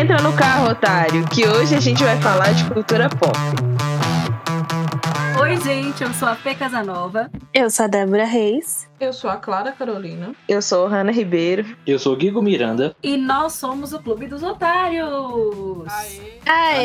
Entra no carro, otário, que hoje a gente vai falar de cultura pop. Oi, gente, eu sou a Fê Casanova. Eu sou a Débora Reis. Eu sou a Clara Carolina. Eu sou Hanna Ribeiro. Eu sou o Guigo Miranda. E nós somos o Clube dos Otários. Aê!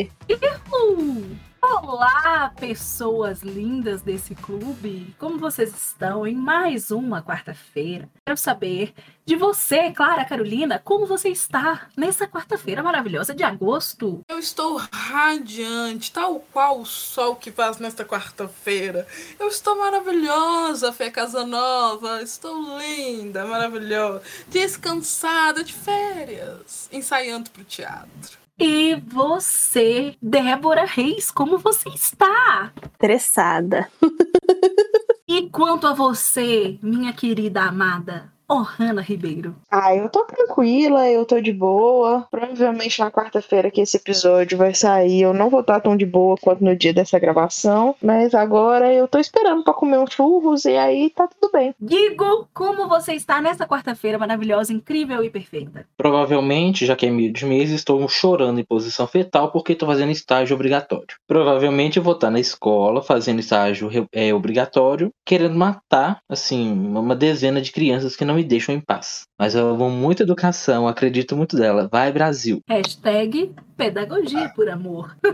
Aê! Uhul! Olá, pessoas lindas desse clube! Como vocês estão em mais uma quarta-feira? Quero saber de você, Clara Carolina, como você está nessa quarta-feira maravilhosa de agosto? Eu estou radiante, tal qual o sol que faz nesta quarta-feira. Eu estou maravilhosa, Fê Casanova. Estou linda, maravilhosa. Descansada de férias, ensaiando pro teatro. E você, Débora Reis, como você está? Estressada. E quanto a você, minha querida amada, Ohana Ribeiro? Ah, eu tô tranquila, eu tô de boa. Provavelmente na quarta-feira que esse episódio vai sair, eu não vou estar tão de boa quanto no dia dessa gravação. Mas agora eu tô esperando pra comer um churros e aí tá tudo bem. Digo, como você está nessa quarta-feira maravilhosa, incrível e perfeita? Provavelmente, já que é meio de mês, estou chorando em posição fetal porque estou fazendo estágio obrigatório. Provavelmente eu vou estar na escola fazendo estágio é, obrigatório, querendo matar, assim, uma dezena de crianças que não me deixam em paz. Mas eu amo muito educação, acredito muito dela. Vai, Brasil! Hashtag pedagogia por amor.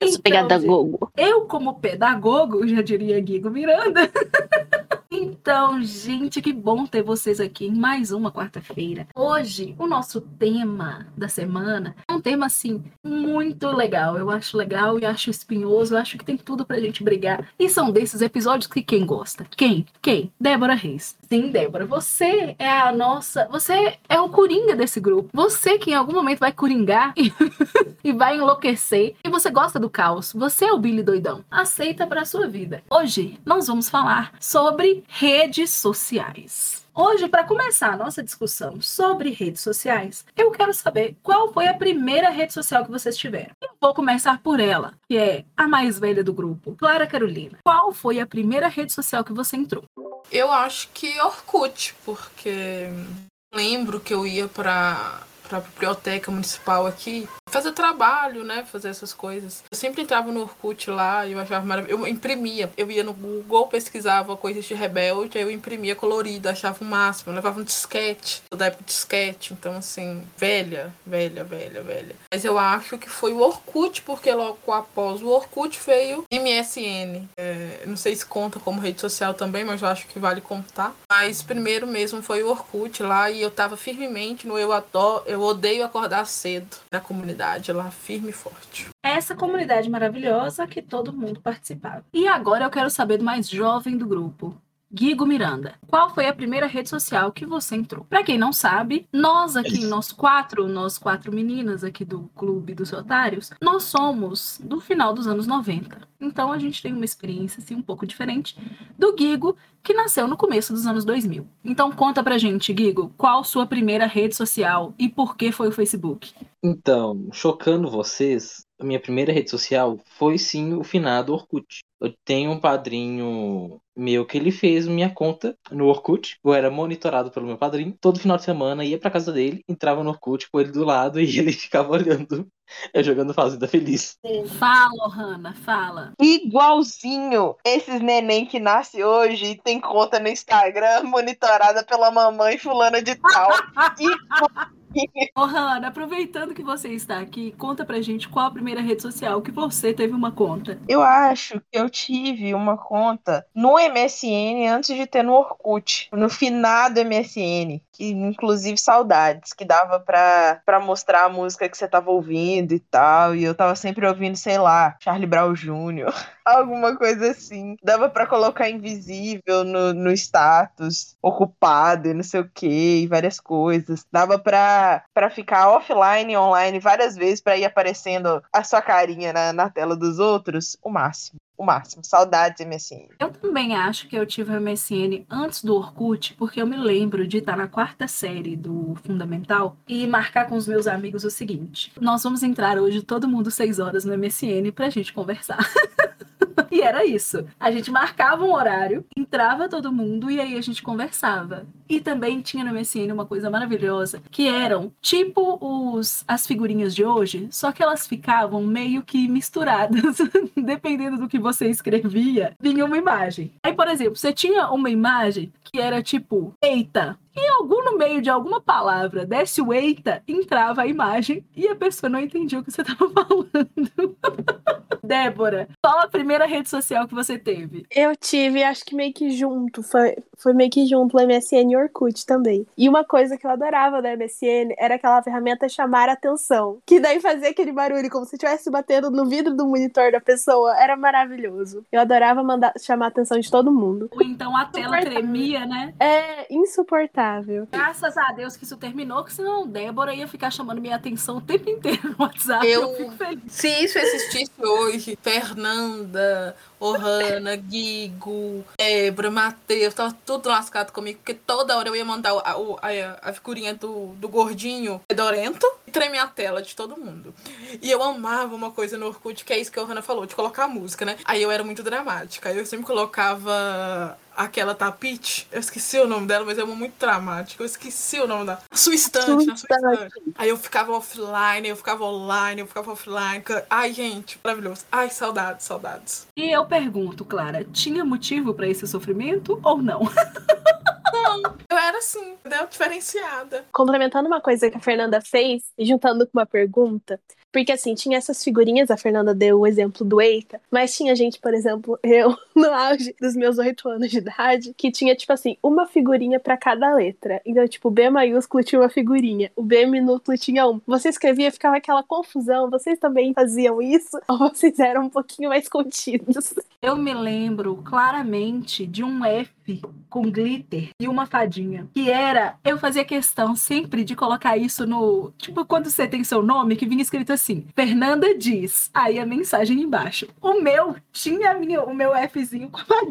Eu sou pedagogo. Eu, como pedagogo, já diria Guigo Miranda. Então, gente, que bom ter vocês aqui em mais uma quarta-feira. Hoje, o nosso tema da semana é um tema, assim, muito legal. Eu acho legal e acho espinhoso, eu acho que tem tudo pra gente brigar. E são desses episódios que quem gosta? Quem? Quem? Débora Reis. Sim, Débora, você é a nossa. Você é o coringa desse grupo. Você que em algum momento vai coringar e, e vai enlouquecer. E você gosta do caos. Você é o Billy doidão. Aceita pra sua vida. Hoje nós vamos falar sobre redes sociais. Hoje, para começar a nossa discussão sobre redes sociais, eu quero saber qual foi a primeira rede social que vocês tiveram. Eu vou começar por ela, que é a mais velha do grupo, Clara Carolina. Qual foi a primeira rede social que você entrou? Eu acho que Orkut, porque lembro que eu ia para para a biblioteca municipal aqui fazer trabalho, né? Fazer essas coisas. Eu sempre entrava no Orkut lá e eu achava maravilhoso. Eu imprimia. Eu ia no Google, pesquisava coisas de rebelde, aí eu imprimia colorido, achava o máximo. Eu levava um disquete, da época disquete. Então, assim, velha, velha, velha, velha. Mas eu acho que foi o Orkut, porque logo após o Orkut veio MSN. É, não sei se conta como rede social também, mas eu acho que vale contar. Mas primeiro mesmo foi o Orkut lá e eu tava firmemente no Eu Adoro, Eu Odeio Acordar Cedo da comunidade lá firme e forte. Essa comunidade maravilhosa que todo mundo participava. E agora eu quero saber do mais jovem do grupo. Guigo Miranda, qual foi a primeira rede social que você entrou? Para quem não sabe, nós aqui, nós quatro, nós quatro meninas aqui do Clube dos Otários, nós somos do final dos anos 90. Então a gente tem uma experiência assim um pouco diferente do Guigo, que nasceu no começo dos anos 2000. Então conta pra gente, Guigo, qual sua primeira rede social e por que foi o Facebook? Então, chocando vocês, a minha primeira rede social foi sim o finado Orkut. Eu tenho um padrinho meu que ele fez minha conta no Orkut. Eu era monitorado pelo meu padrinho. Todo final de semana ia pra casa dele, entrava no Orkut com ele do lado e ele ficava olhando eu jogando Fazenda Feliz. Fala, Hanna, fala. Igualzinho esses neném que nasce hoje e tem conta no Instagram monitorada pela mamãe fulana de tal. Ô, Hanna, aproveitando que você está aqui, conta pra gente qual a primeira rede social que você teve uma conta. Eu acho que eu tive uma conta no MSN antes de ter no Orkut, no finado MSN, que inclusive saudades, que dava pra, pra mostrar a música que você tava ouvindo e tal, e eu tava sempre ouvindo, sei lá, Charlie Brown Jr., alguma coisa assim. Dava pra colocar invisível no, no status, ocupado e não sei o que, e várias coisas. Dava pra, pra ficar offline online várias vezes pra ir aparecendo a sua carinha na, na tela dos outros, o máximo o máximo. Saudades MSN. Eu também acho que eu tive o MSN antes do Orkut, porque eu me lembro de estar na quarta série do Fundamental e marcar com os meus amigos o seguinte: nós vamos entrar hoje todo mundo seis horas no MSN pra gente conversar. E era isso. A gente marcava um horário entrava todo mundo e aí a gente conversava. E também tinha no MSN uma coisa maravilhosa, que eram tipo os as figurinhas de hoje, só que elas ficavam meio que misturadas, dependendo do que você escrevia, vinha uma imagem. Aí, por exemplo, você tinha uma imagem que era tipo, eita, e algum no meio de alguma palavra desse o eita, entrava a imagem e a pessoa não entendia o que você estava falando. Débora, qual a primeira rede social que você teve? Eu tive, acho que meio que junto. Foi, foi meio que junto o MSN e Orkut também. E uma coisa que eu adorava da MSN era aquela ferramenta chamar atenção. Que daí fazia aquele barulho como se estivesse batendo no vidro do monitor da pessoa. Era maravilhoso. Eu adorava mandar chamar a atenção de todo mundo. Ou então a tela tremia, né? É insuportável. Graças a Deus que isso terminou, que senão Débora ia ficar chamando minha atenção o tempo inteiro no WhatsApp. Eu, eu fico feliz. Se isso existisse hoje, Fernanda, Ohana, Guigo, Ebra, Matheus, tava tudo lascado comigo, porque toda hora eu ia mandar a, a, a figurinha do, do gordinho fedorento e tremer a tela de todo mundo. E eu amava uma coisa no Orkut, que é isso que a Ohana falou, de colocar música, né? Aí eu era muito dramática, eu sempre colocava aquela tapete, eu esqueci o nome dela, mas é uma muito dramática. Eu esqueci o nome dela. A sua estante, na sua estante. Aí eu ficava offline, eu ficava online, eu ficava offline. Ai, gente, maravilhoso. Ai, saudades, saudades. E eu pergunto, Clara, tinha motivo para esse sofrimento ou não? Não, era assim, entendeu? Diferenciada. Complementando uma coisa que a Fernanda fez, e juntando com uma pergunta, porque assim, tinha essas figurinhas, a Fernanda deu o exemplo do Eita, mas tinha gente, por exemplo, eu, no auge dos meus oito anos de idade, que tinha, tipo assim, uma figurinha para cada letra. Então, tipo, o B maiúsculo tinha uma figurinha, o B minúsculo tinha um. Você escrevia, ficava aquela confusão. Vocês também faziam isso? Ou vocês eram um pouquinho mais contidos? Eu me lembro claramente de um F com glitter e uma fadinha. Que era, eu fazia questão sempre de colocar isso no. Tipo, quando você tem seu nome, que vinha escrito assim: Fernanda diz. Aí a mensagem embaixo. O meu tinha minha, o meu Fzinho com a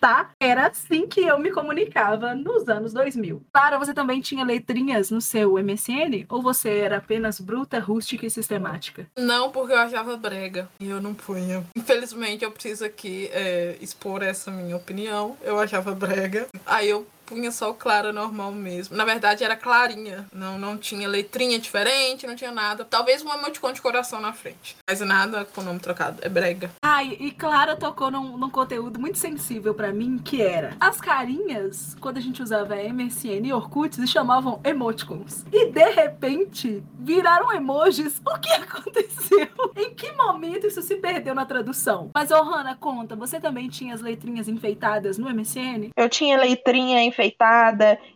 tá? Era assim que eu me comunicava nos anos 2000. Clara, você também tinha letrinhas no seu MSN? Ou você era apenas bruta, rústica e sistemática? Não, porque eu achava brega. E eu não punha. Infelizmente, eu preciso aqui é, expor essa minha opinião. Eu achava brega. Aí eu punha só o Clara normal mesmo. Na verdade, era clarinha. Não, não tinha letrinha diferente, não tinha nada. Talvez um emoticon de coração na frente. Mas nada com o nome trocado. É brega. Ai, e Clara tocou num, num conteúdo muito sensível para mim, que era as carinhas, quando a gente usava MSN e Orkut, se chamavam emoticons. E de repente, viraram emojis. O que aconteceu? em que momento isso se perdeu na tradução? Mas, ô, Hanna, conta, você também tinha as letrinhas enfeitadas no MSN? Eu tinha letrinha enfeitada,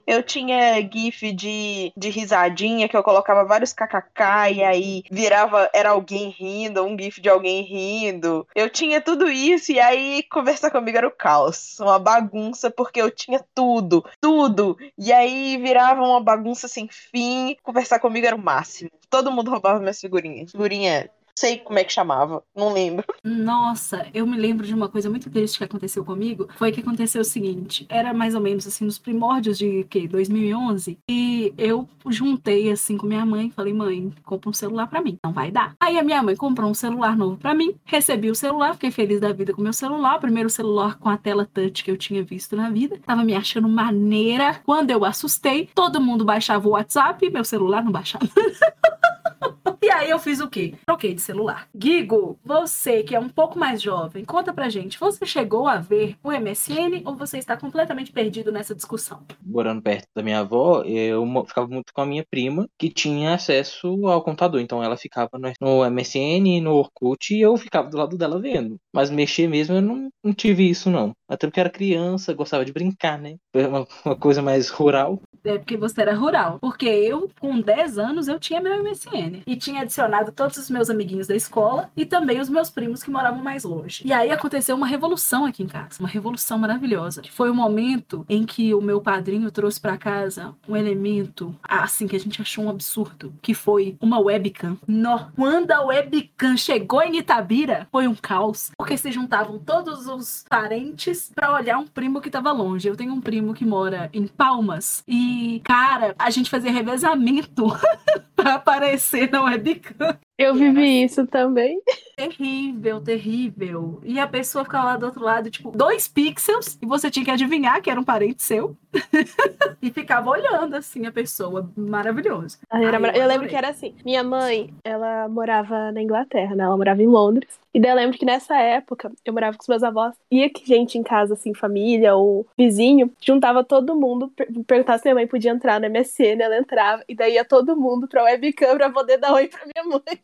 eu tinha gif de, de risadinha, que eu colocava vários kkk e aí virava, era alguém rindo, um gif de alguém rindo. Eu tinha tudo isso e aí conversar comigo era o caos, uma bagunça, porque eu tinha tudo, tudo. E aí virava uma bagunça sem fim, conversar comigo era o máximo. Todo mundo roubava minhas figurinhas. Figurinha sei como é que chamava, não lembro. Nossa, eu me lembro de uma coisa muito triste que aconteceu comigo. Foi que aconteceu o seguinte: era mais ou menos assim, nos primórdios de que, 2011, e eu juntei assim com minha mãe, falei, mãe, compra um celular para mim. Não vai dar. Aí a minha mãe comprou um celular novo para mim, recebi o celular, fiquei feliz da vida com o meu celular, primeiro celular com a tela touch que eu tinha visto na vida. Tava me achando maneira. Quando eu assustei, todo mundo baixava o WhatsApp, meu celular não baixava. E aí eu fiz o quê? Troquei de celular. Gigo, você que é um pouco mais jovem, conta pra gente, você chegou a ver o MSN ou você está completamente perdido nessa discussão? Morando perto da minha avó, eu ficava muito com a minha prima, que tinha acesso ao computador. Então ela ficava no MSN, no Orkut, e eu ficava do lado dela vendo. Mas mexer mesmo eu não, não tive isso, não. Até porque era criança, gostava de brincar, né? Foi uma, uma coisa mais rural. É porque você era rural. Porque eu, com 10 anos, eu tinha meu MSN. E tinha adicionado todos os meus amiguinhos da escola e também os meus primos que moravam mais longe. E aí aconteceu uma revolução aqui em casa. Uma revolução maravilhosa. Que foi o momento em que o meu padrinho trouxe para casa um elemento, assim, que a gente achou um absurdo. Que foi uma webcam. No. Quando a webcam chegou em Itabira, foi um caos. Se juntavam todos os parentes para olhar um primo que tava longe. Eu tenho um primo que mora em Palmas. E cara, a gente fazia revezamento pra aparecer na webcam. Eu vivi isso também. Terrível, terrível. E a pessoa ficava lá do outro lado, tipo, dois pixels, e você tinha que adivinhar que era um parente seu. e ficava olhando, assim, a pessoa. Maravilhoso. Ai, eu eu lembro que era assim. Minha mãe, ela morava na Inglaterra, né? Ela morava em Londres. E daí eu lembro que nessa época eu morava com os meus avós. Ia que gente em casa, assim, família ou vizinho, juntava todo mundo, per perguntava se minha mãe podia entrar no MSN, ela entrava. E daí ia todo mundo pra webcam pra poder dar oi pra minha mãe.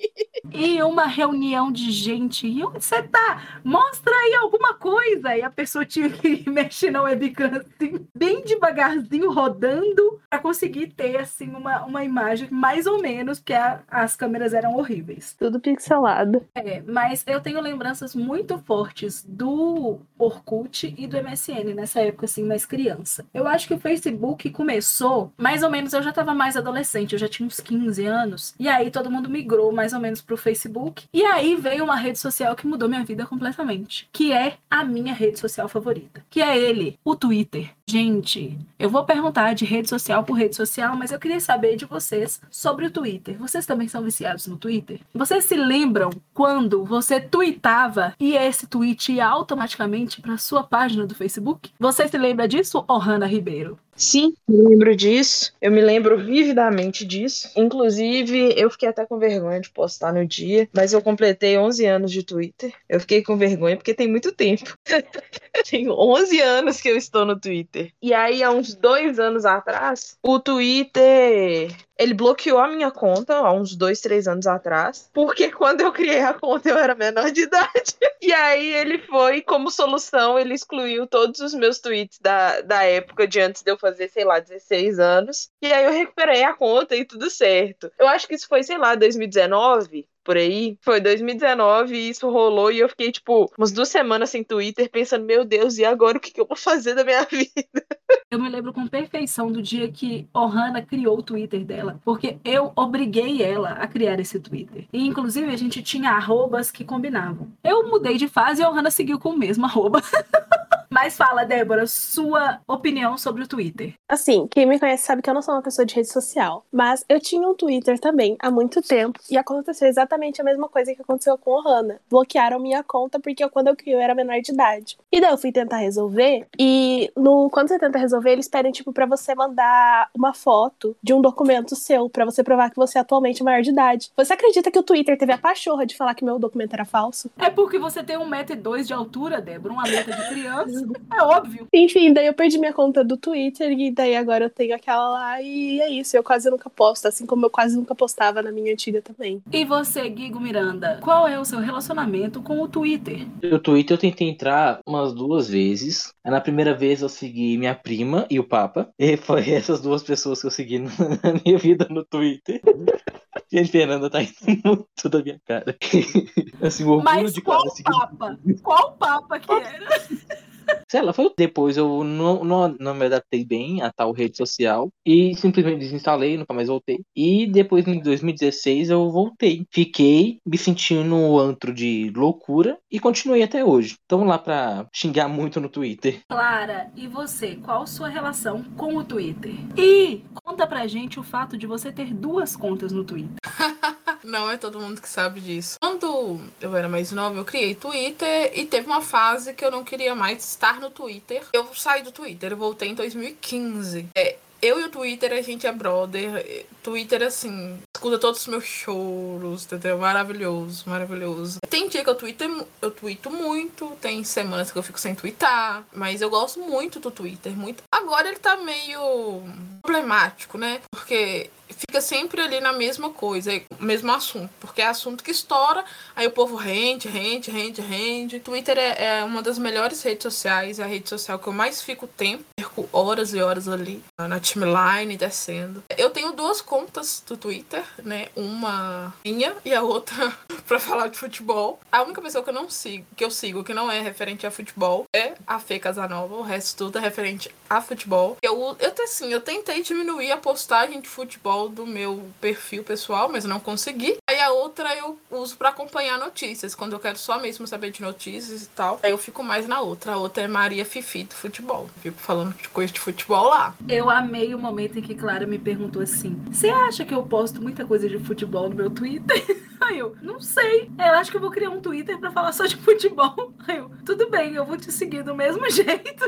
E uma reunião de gente. E onde você tá? Mostra aí alguma coisa. E a pessoa tinha que mexer na webcam assim, bem devagarzinho, rodando, pra conseguir ter assim uma, uma imagem mais ou menos, porque a- as câmeras eram horríveis. Tudo pixelado. É, mas eu tenho lembranças muito fortes do Orkut e do MSN nessa época, assim, mais criança. Eu acho que o Facebook começou, mais ou menos, eu já tava mais adolescente, eu já tinha uns 15 anos, e aí todo mundo migrou mais ou menos pro Facebook, e aí veio uma rede social que mudou minha vida completamente, que é a minha rede social favorita, que é ele, o Twitter. Gente, eu vou perguntar de rede social por rede social, mas eu queria saber de vocês sobre o Twitter. Vocês também são viciados no Twitter? Vocês se lembram quando você tweetava e esse tweet ia automaticamente para sua página do Facebook? Você se lembra disso, Ohana Ribeiro? Sim, me lembro disso. Eu me lembro vividamente disso. Inclusive, eu fiquei até com vergonha de postar no dia, mas eu completei 11 anos de Twitter. Eu fiquei com vergonha porque tem muito tempo. tem 11 anos que eu estou no Twitter. E aí, há uns dois anos atrás, o Twitter ele bloqueou a minha conta há uns dois, três anos atrás, porque quando eu criei a conta eu era menor de idade. E aí ele foi, como solução, ele excluiu todos os meus tweets da, da época de antes de eu fazer, sei lá, 16 anos. E aí eu recuperei a conta e tudo certo. Eu acho que isso foi, sei lá, 2019 por aí. Foi 2019 e isso rolou e eu fiquei, tipo, umas duas semanas sem Twitter pensando, meu Deus, e agora o que, que eu vou fazer da minha vida? Eu me lembro com perfeição do dia que Ohana criou o Twitter dela, porque eu obriguei ela a criar esse Twitter. E inclusive a gente tinha arrobas que combinavam. Eu mudei de fase e a Ohana seguiu com o mesmo arroba. Mas fala, Débora, sua opinião sobre o Twitter. Assim, quem me conhece sabe que eu não sou uma pessoa de rede social. Mas eu tinha um Twitter também há muito tempo. E aconteceu exatamente a mesma coisa que aconteceu com o Hannah. Bloquearam minha conta porque eu, quando eu criei eu era menor de idade. E daí eu fui tentar resolver. E no, quando você tenta resolver, eles pedem, tipo, pra você mandar uma foto de um documento seu, pra você provar que você é atualmente maior de idade. Você acredita que o Twitter teve a pachorra de falar que meu documento era falso? É porque você tem 1,2m de altura, Débora, uma letra de criança. É óbvio. Enfim, daí eu perdi minha conta do Twitter e daí agora eu tenho aquela lá e é isso. Eu quase nunca posto, assim como eu quase nunca postava na minha antiga também. E você, Guigo Miranda, qual é o seu relacionamento com o Twitter? No Twitter eu tentei entrar umas duas vezes. Na primeira vez eu segui minha prima e o Papa. E foi essas duas pessoas que eu segui na minha vida no Twitter. Gente, Fernanda tá indo muito da minha cara. Assim, o orgulho Mas de qual. Assim, papa? Qual papa que era? Sei lá, foi depois eu não, não, não me adaptei bem a tal rede social e simplesmente desinstalei, nunca mais voltei. E depois em 2016 eu voltei. Fiquei me sentindo um antro de loucura e continuei até hoje. Então lá pra xingar muito no Twitter. Clara, e você, qual sua relação com o Twitter? E conta pra gente o fato de você ter duas contas no Twitter. Não é todo mundo que sabe disso. Quando eu era mais nova, eu criei Twitter e teve uma fase que eu não queria mais estar no Twitter. Eu saí do Twitter, eu voltei em 2015. É, eu e o Twitter, a gente é brother. Twitter, assim, escuta todos os meus choros, entendeu? Maravilhoso, maravilhoso. Tem dia que eu tweeto, eu tweeto muito, tem semanas que eu fico sem twittar, mas eu gosto muito do Twitter, muito. Agora ele tá meio problemático, né? Porque fica sempre ali na mesma coisa, mesmo assunto, porque é assunto que estoura, aí o povo rende, rende, rende, rende. Twitter é, é uma das melhores redes sociais, é a rede social que eu mais fico tempo, perco horas e horas ali na timeline descendo. Eu tenho duas contas do Twitter, né? Uma minha e a outra pra falar de futebol. A única pessoa que eu não sigo, que eu sigo, que não é referente a futebol, é a Fê Casanova. O resto tudo é referente a futebol. Eu, eu assim, eu tentei diminuir a postagem de futebol do meu perfil pessoal, mas não consegui. Aí a outra eu uso pra acompanhar notícias, quando eu quero só mesmo saber de notícias e tal. Aí eu fico mais na outra. A outra é Maria Fifi do futebol. Fico falando de coisa de futebol lá. Eu amei o momento em que Clara me perguntou assim: Você acha que eu posto muita coisa de futebol no meu Twitter? Aí eu, não sei. Eu acho que eu vou criar um Twitter pra falar só de futebol. Aí eu, tudo bem, eu vou te seguir do mesmo jeito.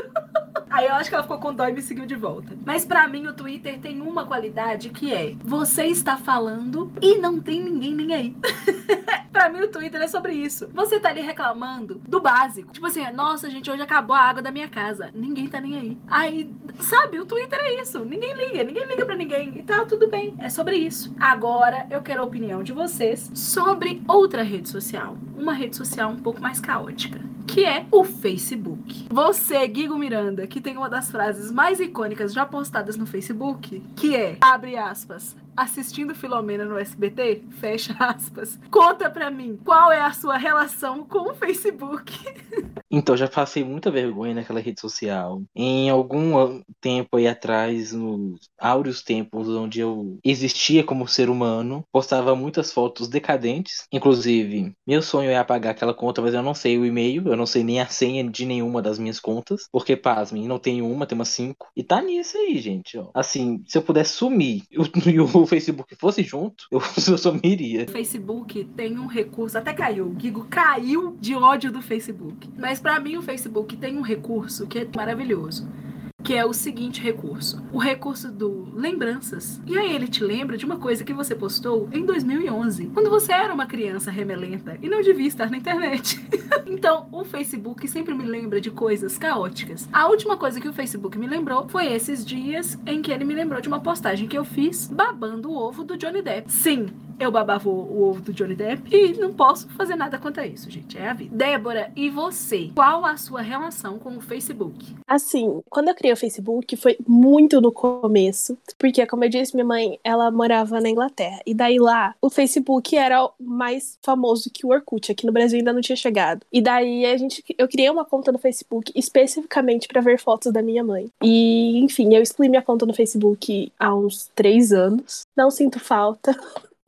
Aí eu acho que ela ficou com dó e me seguiu de volta. Mas para mim o Twitter tem uma qualidade que é: você está falando e não tem ninguém nem aí. pra mim o Twitter é sobre isso. Você tá ali reclamando do básico. Tipo assim, nossa, gente, hoje acabou a água da minha casa. Ninguém tá nem aí. Aí, sabe, o Twitter é isso. Ninguém liga, ninguém liga pra ninguém. E tá tudo bem. É sobre isso. Agora eu quero a opinião de vocês sobre outra rede social. Uma rede social um pouco mais caótica que é o Facebook. Você, Guigo Miranda, que tem uma das frases mais icônicas já postadas no Facebook, que é, abre aspas, assistindo Filomena no SBT, fecha aspas. Conta pra mim, qual é a sua relação com o Facebook? Então, já passei muita vergonha naquela rede social. Em algum tempo aí atrás, nos áureos tempos onde eu existia como ser humano, postava muitas fotos decadentes. Inclusive, meu sonho é apagar aquela conta, mas eu não sei o e-mail, eu não sei nem a senha de nenhuma das minhas contas. Porque, pasmem, não tenho uma, tem umas cinco. E tá nisso aí, gente, ó. Assim, se eu pudesse sumir e o, o Facebook fosse junto, eu, eu sumiria. O Facebook tem um recurso, até caiu. O Gigo caiu de ódio do Facebook. Mas para mim o Facebook tem um recurso que é maravilhoso que é o seguinte recurso: o recurso do lembranças. E aí ele te lembra de uma coisa que você postou em 2011, quando você era uma criança remelenta e não devia estar na internet. então, o Facebook sempre me lembra de coisas caóticas. A última coisa que o Facebook me lembrou foi esses dias em que ele me lembrou de uma postagem que eu fiz babando o ovo do Johnny Depp. Sim, eu babava o ovo do Johnny Depp e não posso fazer nada quanto a isso, gente. É a vida. Débora, e você? Qual a sua relação com o Facebook? Assim, quando eu criei o Facebook foi muito no começo, porque, como eu disse, minha mãe, ela morava na Inglaterra. E daí lá, o Facebook era mais famoso que o Orkut. Aqui no Brasil ainda não tinha chegado. E daí a gente, eu criei uma conta no Facebook especificamente para ver fotos da minha mãe. E, enfim, eu excluí minha conta no Facebook há uns três anos. Não sinto falta.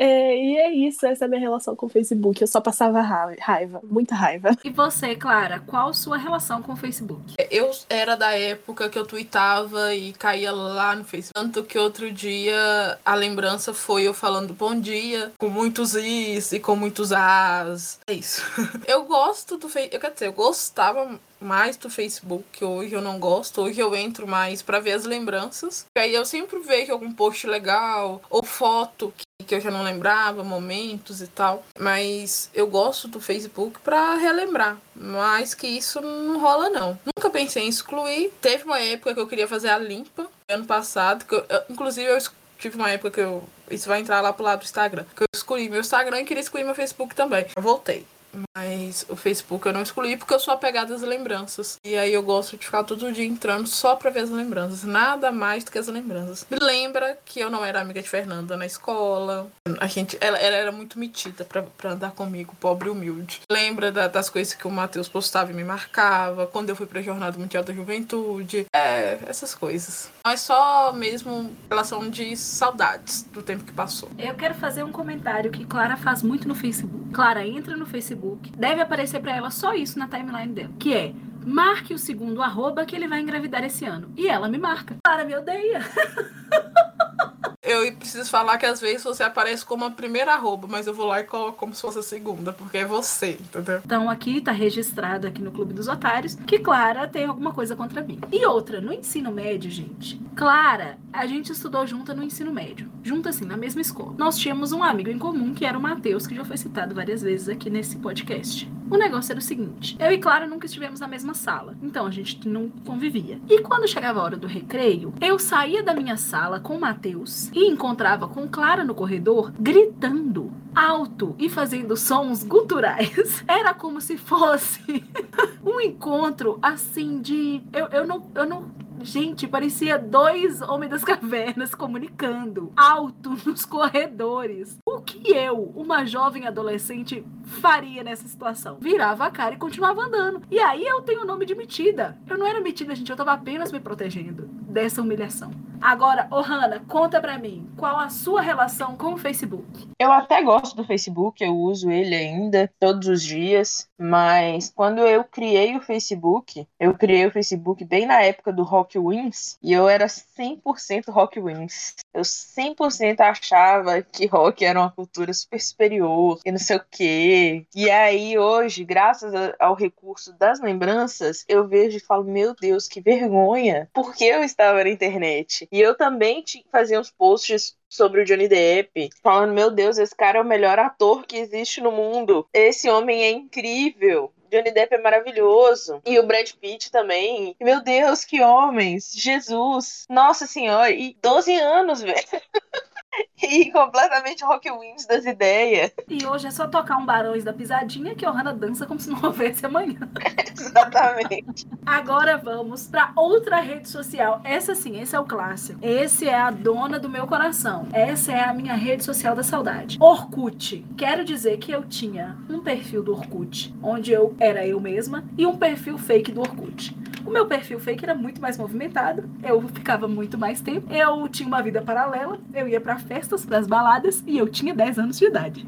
É, e é isso, essa é a minha relação com o Facebook. Eu só passava raiva, muita raiva. E você, Clara, qual sua relação com o Facebook? Eu era da época que eu tweetava e caía lá no Facebook. Tanto que outro dia a lembrança foi eu falando bom dia, com muitos is e com muitos as. É isso. Eu gosto do Facebook. Quer dizer, eu gostava mais do Facebook. Hoje eu não gosto. Hoje eu entro mais para ver as lembranças. E aí eu sempre vejo algum post legal ou foto que, eu já não lembrava, momentos e tal. Mas eu gosto do Facebook para relembrar. Mas que isso não rola não. Nunca pensei em excluir. Teve uma época que eu queria fazer a limpa ano passado, que eu, eu, inclusive eu tive uma época que eu isso vai entrar lá pro lado do Instagram. Que eu excluí meu Instagram e queria excluir meu Facebook também. Eu voltei. Mas o Facebook eu não excluí porque eu sou apegada às lembranças. E aí eu gosto de ficar todo dia entrando só pra ver as lembranças. Nada mais do que as lembranças. Me lembra que eu não era amiga de Fernanda na escola. A gente, ela, ela era muito metida pra, pra andar comigo, pobre e humilde. Lembra da, das coisas que o Matheus postava e me marcava. Quando eu fui pra Jornada Mundial da Juventude. É, essas coisas. Mas só mesmo relação de saudades do tempo que passou. Eu quero fazer um comentário que Clara faz muito no Facebook. Clara entra no Facebook Facebook, deve aparecer para ela só isso na timeline dela, que é marque o segundo arroba que ele vai engravidar esse ano. E ela me marca. Para, me odeia. Eu preciso falar que às vezes você aparece como a primeira arroba, mas eu vou lá e coloco como se fosse a segunda, porque é você, entendeu? Então aqui tá registrado aqui no Clube dos Otários que Clara tem alguma coisa contra mim. E outra, no ensino médio, gente, Clara, a gente estudou junta no ensino médio. Junto assim, na mesma escola. Nós tínhamos um amigo em comum que era o Matheus, que já foi citado várias vezes aqui nesse podcast. O negócio era o seguinte: eu e Clara nunca estivemos na mesma sala, então a gente não convivia. E quando chegava a hora do recreio, eu saía da minha sala com o Matheus e encontrava com Clara no corredor gritando alto e fazendo sons guturais. Era como se fosse um encontro assim de eu, eu não eu não Gente, parecia dois homens das cavernas comunicando alto nos corredores. O que eu, uma jovem adolescente, faria nessa situação? Virava a cara e continuava andando. E aí eu tenho o nome de metida. Eu não era metida, gente, eu tava apenas me protegendo dessa humilhação. Agora, Ohana, conta pra mim, qual a sua relação com o Facebook? Eu até gosto do Facebook, eu uso ele ainda todos os dias, mas quando eu criei o Facebook, eu criei o Facebook bem na época do Rock Wins e eu era 100% Rock Wins. Eu 100% achava que rock era uma cultura super superior e não sei o quê. E aí hoje, graças ao recurso das lembranças, eu vejo e falo, meu Deus, que vergonha, porque eu estava na internet. E eu também fazer uns posts sobre o Johnny Depp, falando: Meu Deus, esse cara é o melhor ator que existe no mundo. Esse homem é incrível. Johnny Depp é maravilhoso. E o Brad Pitt também. Meu Deus, que homens! Jesus! Nossa Senhora! E 12 anos, velho. e completamente Rock Wins das ideias. E hoje é só tocar um Barões da Pisadinha que a Ohana dança como se não houvesse amanhã. Exatamente. Agora vamos para outra rede social. Essa sim, esse é o clássico. Esse é a dona do meu coração. Essa é a minha rede social da saudade. Orkut. Quero dizer que eu tinha um perfil do Orkut, onde eu era eu mesma, e um perfil fake do Orkut. O meu perfil fake era muito mais movimentado, eu ficava muito mais tempo, eu tinha uma vida paralela, eu ia para festas, para as baladas e eu tinha 10 anos de idade.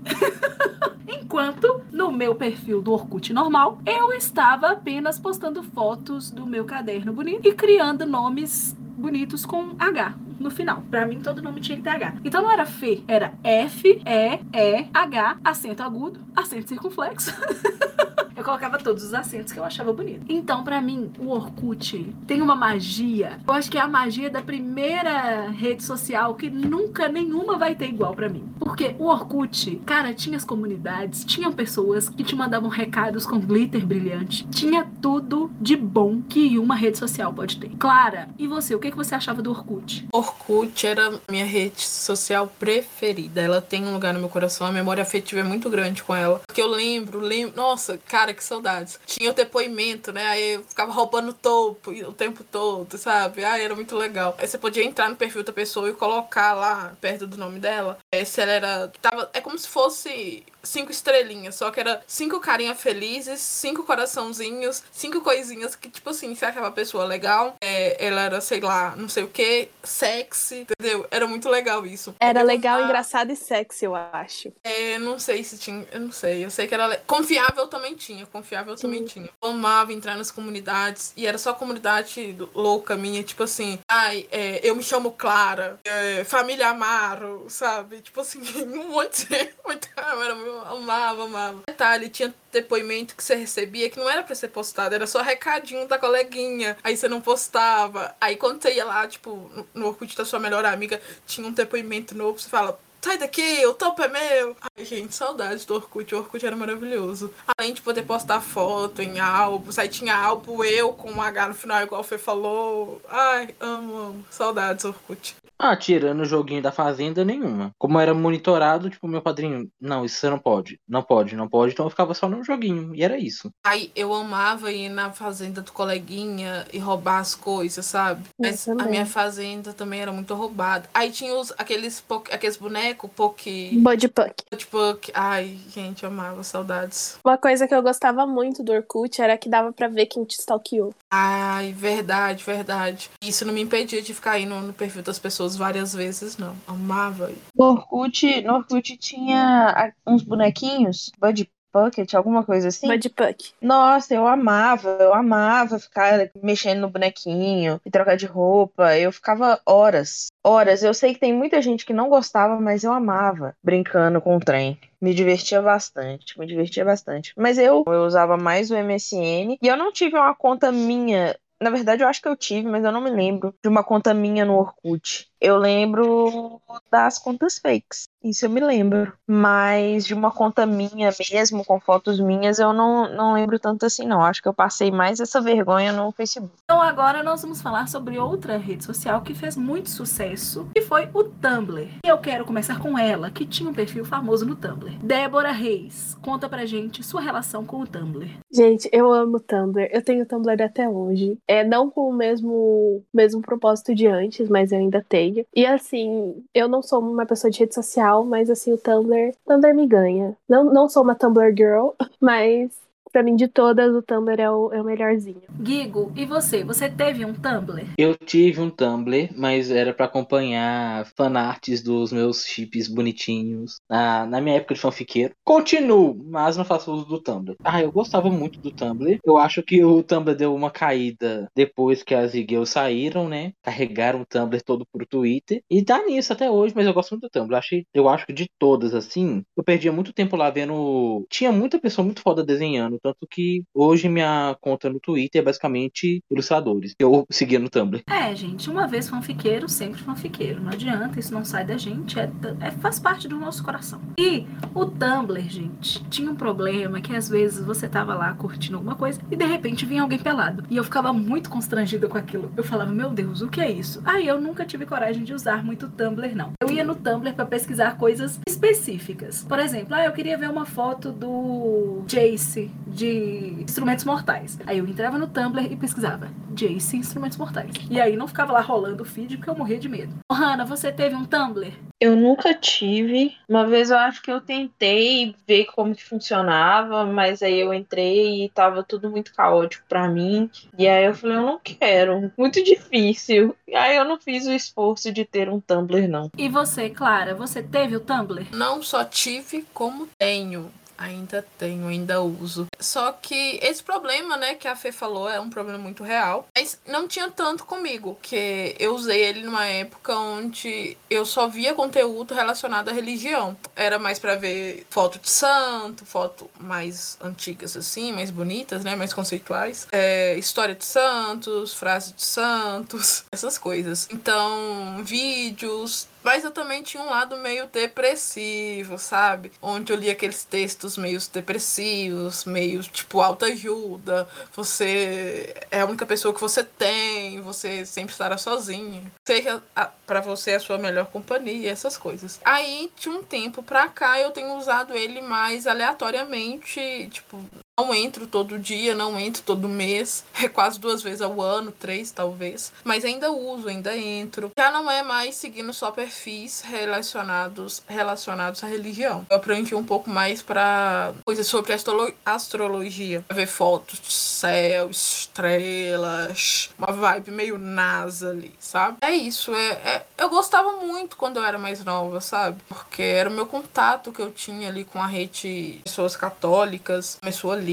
Enquanto no meu perfil do Orkut normal, eu estava apenas postando fotos do meu caderno bonito e criando nomes bonitos com H no final. Para mim, todo nome tinha que ter H. Então não era Fê, era F, E, E, H, acento agudo, acento circunflexo. eu colocava todos os acentos que eu achava bonito. Então, para mim, o Orkut tem uma magia. Eu acho que é a magia da primeira rede social que nunca nenhuma vai ter igual para mim. Porque o Orkut, cara, tinha as comunidades, tinham pessoas que te mandavam recados com glitter brilhante. Tinha tudo de bom que uma rede social pode ter. Clara, e você, o que, que você achava do Orkut? Orkut era minha rede social preferida. Ela tem um lugar no meu coração, a memória afetiva é muito grande com ela. Porque eu lembro, lembro. Nossa, cara, que saudades. Tinha o depoimento, né? Aí eu ficava roubando topo o tempo todo, sabe? Ai, era muito legal. Aí você podia entrar no perfil da pessoa e colocar lá perto do nome dela. Se ela era. Tava, é como se fosse cinco estrelinhas, só que era cinco carinhas felizes, cinco coraçãozinhos, cinco coisinhas que, tipo assim, se aquela pessoa legal, é, ela era, sei lá, não sei o que, sexy, entendeu? Era muito legal isso. Era legal, engraçado e sexy, eu acho. É, não sei se tinha, eu não sei, eu sei que era. Confiável também tinha, confiável Sim. também tinha. Eu amava entrar nas comunidades e era só comunidade louca minha, tipo assim, ai, é, eu me chamo Clara, é, família Amaro, sabe? Tipo assim, um monte de. Era muito eu amava, amava. Detalhe, tinha depoimento que você recebia que não era pra ser postado, era só recadinho da coleguinha. Aí você não postava. Aí quando você ia lá, tipo, no Orkut da sua melhor amiga, tinha um depoimento novo, você fala, sai daqui, o topo é meu. Ai, gente, saudades do Orkut. O Orkut era maravilhoso. Além de poder postar foto em álbuns, aí tinha álbum eu com um H no final, igual o Fê falou. Ai, amo, amo. Saudades, Orkut. Ah, tirando o joguinho da Fazenda, nenhuma. Como era monitorado, tipo, meu padrinho, não, isso você não pode. Não pode, não pode. Então eu ficava só no joguinho. E era isso. Aí eu amava ir na fazenda do coleguinha e roubar as coisas, sabe? Mas a minha fazenda também era muito roubada. Aí tinha os, aqueles, aqueles bonecos, Poké. Body Puck. Body Puck. Ai, gente, eu amava, saudades. Uma coisa que eu gostava muito do Orkut era que dava pra ver quem te stalkeou. Ai, verdade, verdade. Isso não me impedia de ficar aí no, no perfil das pessoas várias vezes, não. Amava. No Orkut, no Orkut tinha uns bonequinhos, Bud Pucket, alguma coisa assim. Bud Puck. Nossa, eu amava, eu amava ficar mexendo no bonequinho e trocar de roupa. Eu ficava horas, horas. Eu sei que tem muita gente que não gostava, mas eu amava brincando com o trem. Me divertia bastante, me divertia bastante. Mas eu, eu usava mais o MSN e eu não tive uma conta minha na verdade, eu acho que eu tive, mas eu não me lembro de uma conta minha no Orkut. Eu lembro das contas fakes. Isso eu me lembro. Mas de uma conta minha mesmo, com fotos minhas, eu não, não lembro tanto assim, não. Acho que eu passei mais essa vergonha no Facebook. Então agora nós vamos falar sobre outra rede social que fez muito sucesso, que foi o Tumblr. E eu quero começar com ela, que tinha um perfil famoso no Tumblr. Débora Reis, conta pra gente sua relação com o Tumblr. Gente, eu amo o Tumblr. Eu tenho o Tumblr até hoje. É não com o mesmo, mesmo propósito de antes, mas eu ainda tenho. E assim, eu não sou uma pessoa de rede social, mas assim, o Tumblr, Tumblr me ganha. Não, não sou uma Tumblr girl, mas Pra mim, de todas, o Tumblr é o, é o melhorzinho. Gigo, e você? Você teve um Tumblr? Eu tive um Tumblr, mas era pra acompanhar fanarts dos meus chips bonitinhos. Na, na minha época de fanfiqueiro. Continuo, mas não faço uso do Tumblr. Ah, eu gostava muito do Tumblr. Eu acho que o Tumblr deu uma caída depois que as Igels saíram, né? Carregaram o Tumblr todo pro Twitter. E tá nisso até hoje, mas eu gosto muito do Tumblr. Eu, achei, eu acho que de todas, assim, eu perdia muito tempo lá vendo. Tinha muita pessoa muito foda desenhando. Tanto que hoje minha conta no Twitter é basicamente ilustradores. Eu seguia no Tumblr. É, gente, uma vez fanfiqueiro, sempre fanfiqueiro. Não adianta, isso não sai da gente, é, é- faz parte do nosso coração. E o Tumblr, gente, tinha um problema que às vezes você tava lá curtindo alguma coisa e de repente vinha alguém pelado. E eu ficava muito constrangida com aquilo. Eu falava, meu Deus, o que é isso? Aí eu nunca tive coragem de usar muito o Tumblr, não. Eu ia no Tumblr pra pesquisar coisas específicas. Por exemplo, ah, eu queria ver uma foto do Jace de Instrumentos Mortais. Aí eu entrava no Tumblr e pesquisava Jace Instrumentos Mortais. E aí não ficava lá rolando o feed porque eu morria de medo. Ô, Hannah, você teve um Tumblr? Eu nunca tive. Uma vez eu acho que eu tentei ver como que funcionava, mas aí eu entrei e tava tudo muito caótico pra mim. E aí eu falei, eu não quero. Muito difícil. E aí eu não fiz o esforço de ter um Tumblr, não. E você, Clara, você teve o Tumblr? Não só tive, como tenho. Ainda tenho, ainda uso. Só que esse problema, né, que a Fê falou, é um problema muito real. Mas não tinha tanto comigo, que eu usei ele numa época onde eu só via conteúdo relacionado à religião. Era mais pra ver foto de santo, foto mais antigas assim, mais bonitas, né, mais conceituais. É, história de santos, frase de santos, essas coisas. Então, vídeos, mas eu também tinha um lado meio depressivo, sabe? Onde eu li aqueles textos meio depressivos, meio tipo autoajuda. Você é a única pessoa que você tem, você sempre estará sozinho. Seja a- pra você a sua melhor companhia, essas coisas. Aí, de um tempo pra cá, eu tenho usado ele mais aleatoriamente, tipo, não entro todo dia, não entro todo mês. É quase duas vezes ao ano, três talvez. Mas ainda uso, ainda entro. Já não é mais seguindo só perfis relacionados, relacionados à religião. Eu aprendi um pouco mais pra coisas sobre astrolo- astrologia. Pra ver fotos de céu, estrelas, uma vibe meio NASA ali, sabe? É isso. É, é- eu gostava muito quando eu era mais nova, sabe? Porque era o meu contato que eu tinha ali com a rede de pessoas católicas. Começou ali,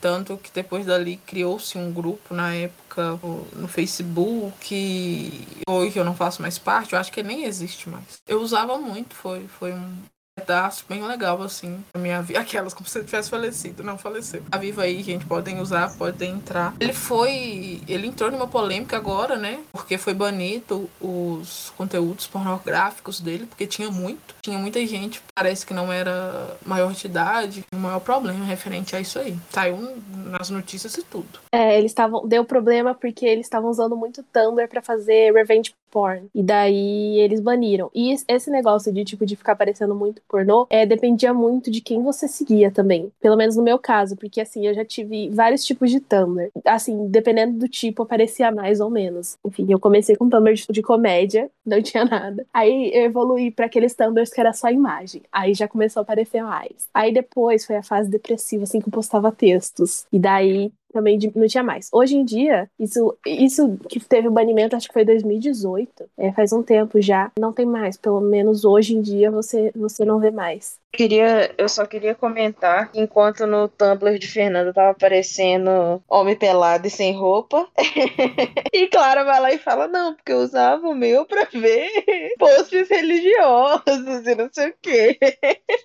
tanto que depois dali criou-se um grupo na época no- Facebook. e Hoje eu não faço mais parte, eu acho que nem existe mais. Eu usava muito, foi, foi um pedaço bem legal, assim, da minha vida. Aquelas como se ele tivesse falecido, não faleceu. A Viva aí, gente, podem usar, podem entrar. Ele foi. Ele entrou numa polêmica agora, né? Porque foi banido os conteúdos pornográficos dele, porque tinha muito. Tinha muita gente, parece que não era maior de idade. O maior problema referente a isso aí. Saiu nas notícias e tudo. É, eles estavam. Deu problema porque eles estavam usando muito Tumblr pra fazer revenge porn. E daí eles baniram. E es- esse negócio de, tipo, de ficar aparecendo muito pornô, é, dependia muito de quem você seguia também. Pelo menos no meu caso, porque assim, eu já tive vários tipos de Tumblr. Assim, dependendo do tipo, aparecia mais ou menos. Enfim, eu comecei com Tumblr de, de comédia, não tinha nada. Aí eu evoluí pra aqueles Tumblrs que era só imagem. Aí já começou a aparecer mais. Aí depois foi a fase depressiva, assim, que eu postava textos. E daí também não tinha mais. Hoje em dia, isso, isso que teve o banimento, acho que foi 2018, é, faz um tempo já, não tem mais. Pelo menos hoje em dia você, você não vê mais. Queria, eu só queria comentar enquanto no Tumblr de Fernanda tava aparecendo homem pelado e sem roupa, e Clara vai lá e fala, não, porque eu usava o meu pra ver posts religiosos e não sei o quê.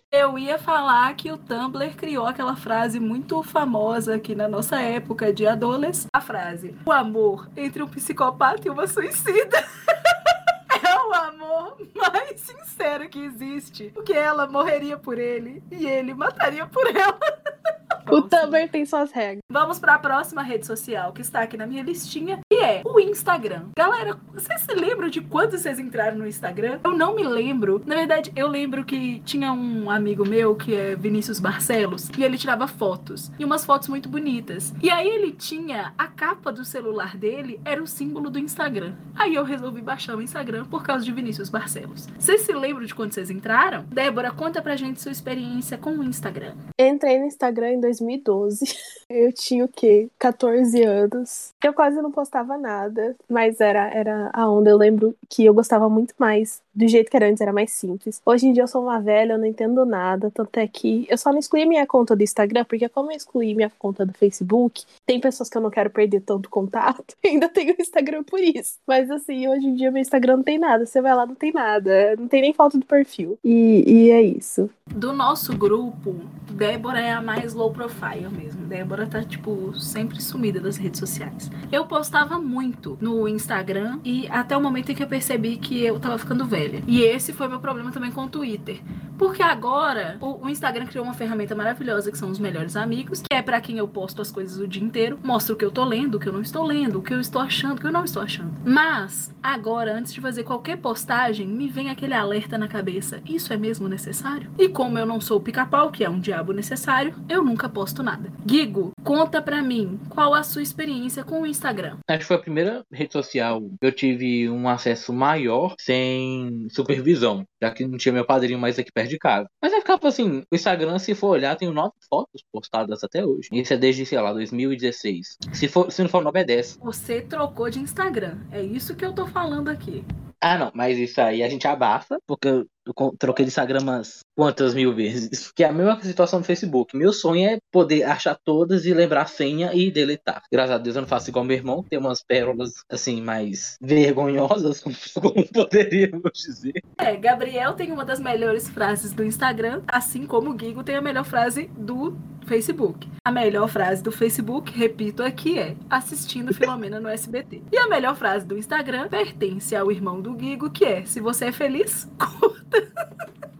Eu ia falar que o Tumblr criou aquela frase muito famosa aqui na nossa época de adolescente. A frase: O amor entre um psicopata e uma suicida. É o amor mais sincero que existe. Porque ela morreria por ele e ele mataria por ela. O Nossa. Tumblr tem suas regras. Vamos para a próxima rede social que está aqui na minha listinha, que é o Instagram. Galera, vocês se lembram de quando vocês entraram no Instagram? Eu não me lembro. Na verdade, eu lembro que tinha um amigo meu que é Vinícius Barcelos e ele tirava fotos e umas fotos muito bonitas. E aí ele tinha a capa do celular dele era o símbolo do Instagram. Aí eu resolvi baixar o Instagram por causa de Vinícius Barcelos. Vocês se lembram de quando vocês entraram? Débora, conta pra gente sua experiência com o Instagram. Entrei no Instagram em 2012. Eu tinha o quê? 14 anos. Eu quase não postava nada, mas era, era a onda. Eu lembro que eu gostava muito mais do jeito que era antes, era mais simples. Hoje em dia eu sou uma velha, eu não entendo nada. Tanto é que eu só não excluí minha conta do Instagram, porque como eu excluí minha conta do Facebook, tem pessoas que eu não quero perder tanto contato. Ainda tenho o Instagram por isso. Mas assim, hoje em dia meu Instagram não tem nada. Você vai lá, não tem nada. Não tem nem foto do perfil. E, e é isso. Do nosso grupo, Débora é a mais low profile mesmo. Débora tá, tipo, sempre sumida das redes sociais. Eu postava muito no Instagram e até o momento em que eu percebi que eu tava ficando velha. E esse foi meu problema também com o Twitter. Porque agora o, o Instagram criou uma ferramenta maravilhosa que são os melhores amigos, que é para quem eu posto as coisas o dia inteiro, mostra o que eu tô lendo, o que eu não estou lendo, o que eu estou achando, o que eu não estou achando. Mas agora, antes de fazer qualquer postagem, me vem aquele alerta na cabeça: isso é mesmo necessário? E como eu não sou o pica-pau, que é um diabo necessário, eu nunca posto nada. Gigo, conta pra mim qual a sua experiência com o Instagram. Acho que foi a primeira rede social que eu tive um acesso maior sem supervisão, já que não tinha meu padrinho mais aqui perto de casa. Mas aí ficava assim, o Instagram, se for olhar, tem nove fotos postadas até hoje. Isso é desde, sei lá, 2016. Se, for, se não for nove, é 10. Você trocou de Instagram. É isso que eu tô falando aqui. Ah, não, mas isso aí a gente abafa, porque eu troquei de Instagram umas quantas mil vezes. Que é a mesma situação do Facebook. Meu sonho é poder achar todas e lembrar a senha e deletar. Graças a Deus eu não faço igual meu irmão, que tem umas pérolas assim mais vergonhosas, como poderíamos dizer. É, Gabriel tem uma das melhores frases do Instagram, assim como o Gigo tem a melhor frase do Facebook. A melhor frase do Facebook, repito aqui, é assistindo Filomena no SBT. E a melhor frase do Instagram pertence ao irmão do Gigo, que é se você é feliz, curta.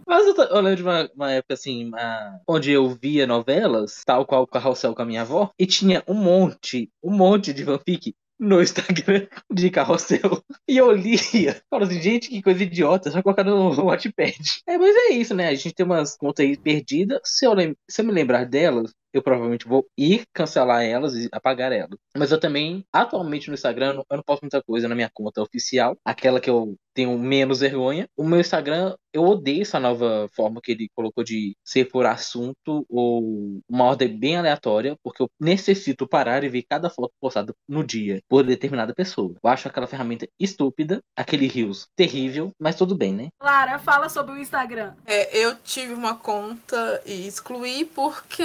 Mas eu, tô, eu lembro de uma, uma época assim, uma, onde eu via novelas, tal qual o Carrossel com a minha avó, e tinha um monte, um monte de fanfic no Instagram de carrossel. E eu lia. Falo assim, gente, que coisa idiota, só colocar no Wattpad. É, mas é isso, né? A gente tem umas contas aí perdidas. Se eu, se eu me lembrar delas, eu provavelmente vou ir cancelar elas e apagar elas. Mas eu também, atualmente no Instagram, eu não posto muita coisa na minha conta oficial, aquela que eu tenho menos vergonha. O meu Instagram, eu odeio essa nova forma que ele colocou de ser por assunto ou uma ordem bem aleatória, porque eu necessito parar e ver cada foto postada no dia por determinada pessoa. Eu acho aquela ferramenta estúpida, aquele rios terrível, mas tudo bem, né? Clara, fala sobre o Instagram. É, eu tive uma conta e excluí porque